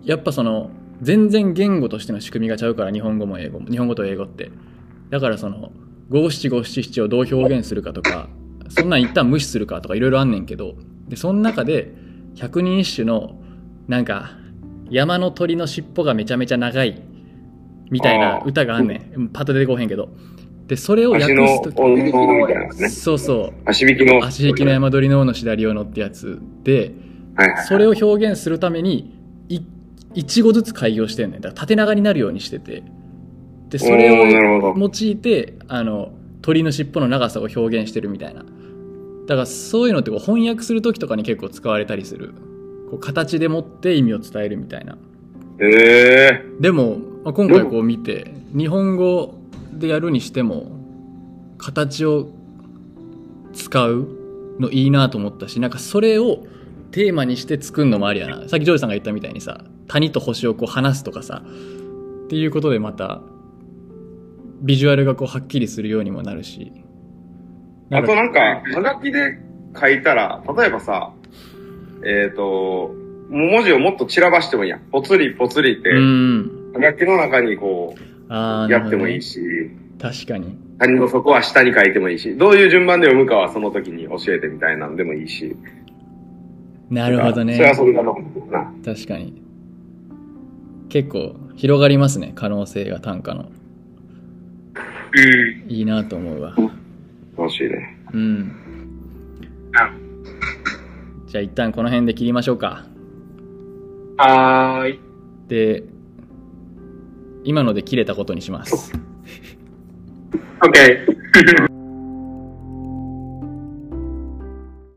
やっぱその全然言語としての仕組みがちゃうから日本語も英語も日本語と英語ってだからその五七五七七をどう表現するかとかそんなん一旦無視するかとかいろいろあんねんけどでその中で百人一首のなんか山の鳥の尻尾がめちゃめちゃ長いみたいな歌があんねん。パッと出てこへんけど。でそれを訳すと。そうそう。足引きの。足引きの山鳥の尾のしだりをのってやつではいはい。それを表現するためにい一語ずつ開業してんねん。だから縦長になるようにしててでそれを用いてあの鳥の尻尾の長さを表現してるみたいな。だからそういうのってこう翻訳する時とかに結構使われたりする。こう形でもって意味を伝えるみたいな。ええでも、まあ、今回こう見て日本語でやるにしても形を使うのいいなと思ったしなんかそれをテーマにして作るのもありやな。さっきジョージさんが言ったみたいにさ谷と星をこう離すとかさっていうことでまたビジュアルがこうはっきりするようにもなるし。あとなんか、はがきで書いたら、例えばさ、えっ、と、もう文字をもっと散らばしてもいいやん。ぽつりぽつりって、うん。はがきの中にこう、やってもいいし、確かに。谷の底は下に書いてもいいし、どういう順番で読むかはその時に教えてみたいなんでもいいし。なるほどね。それはそれだと思うな。確かに。結構広がりますね可能性が短歌のうん。いいなと思うわ楽しいね。うんじゃあ一旦この辺で切りましょうかはーい。で今ので切れたことにしますオッケー。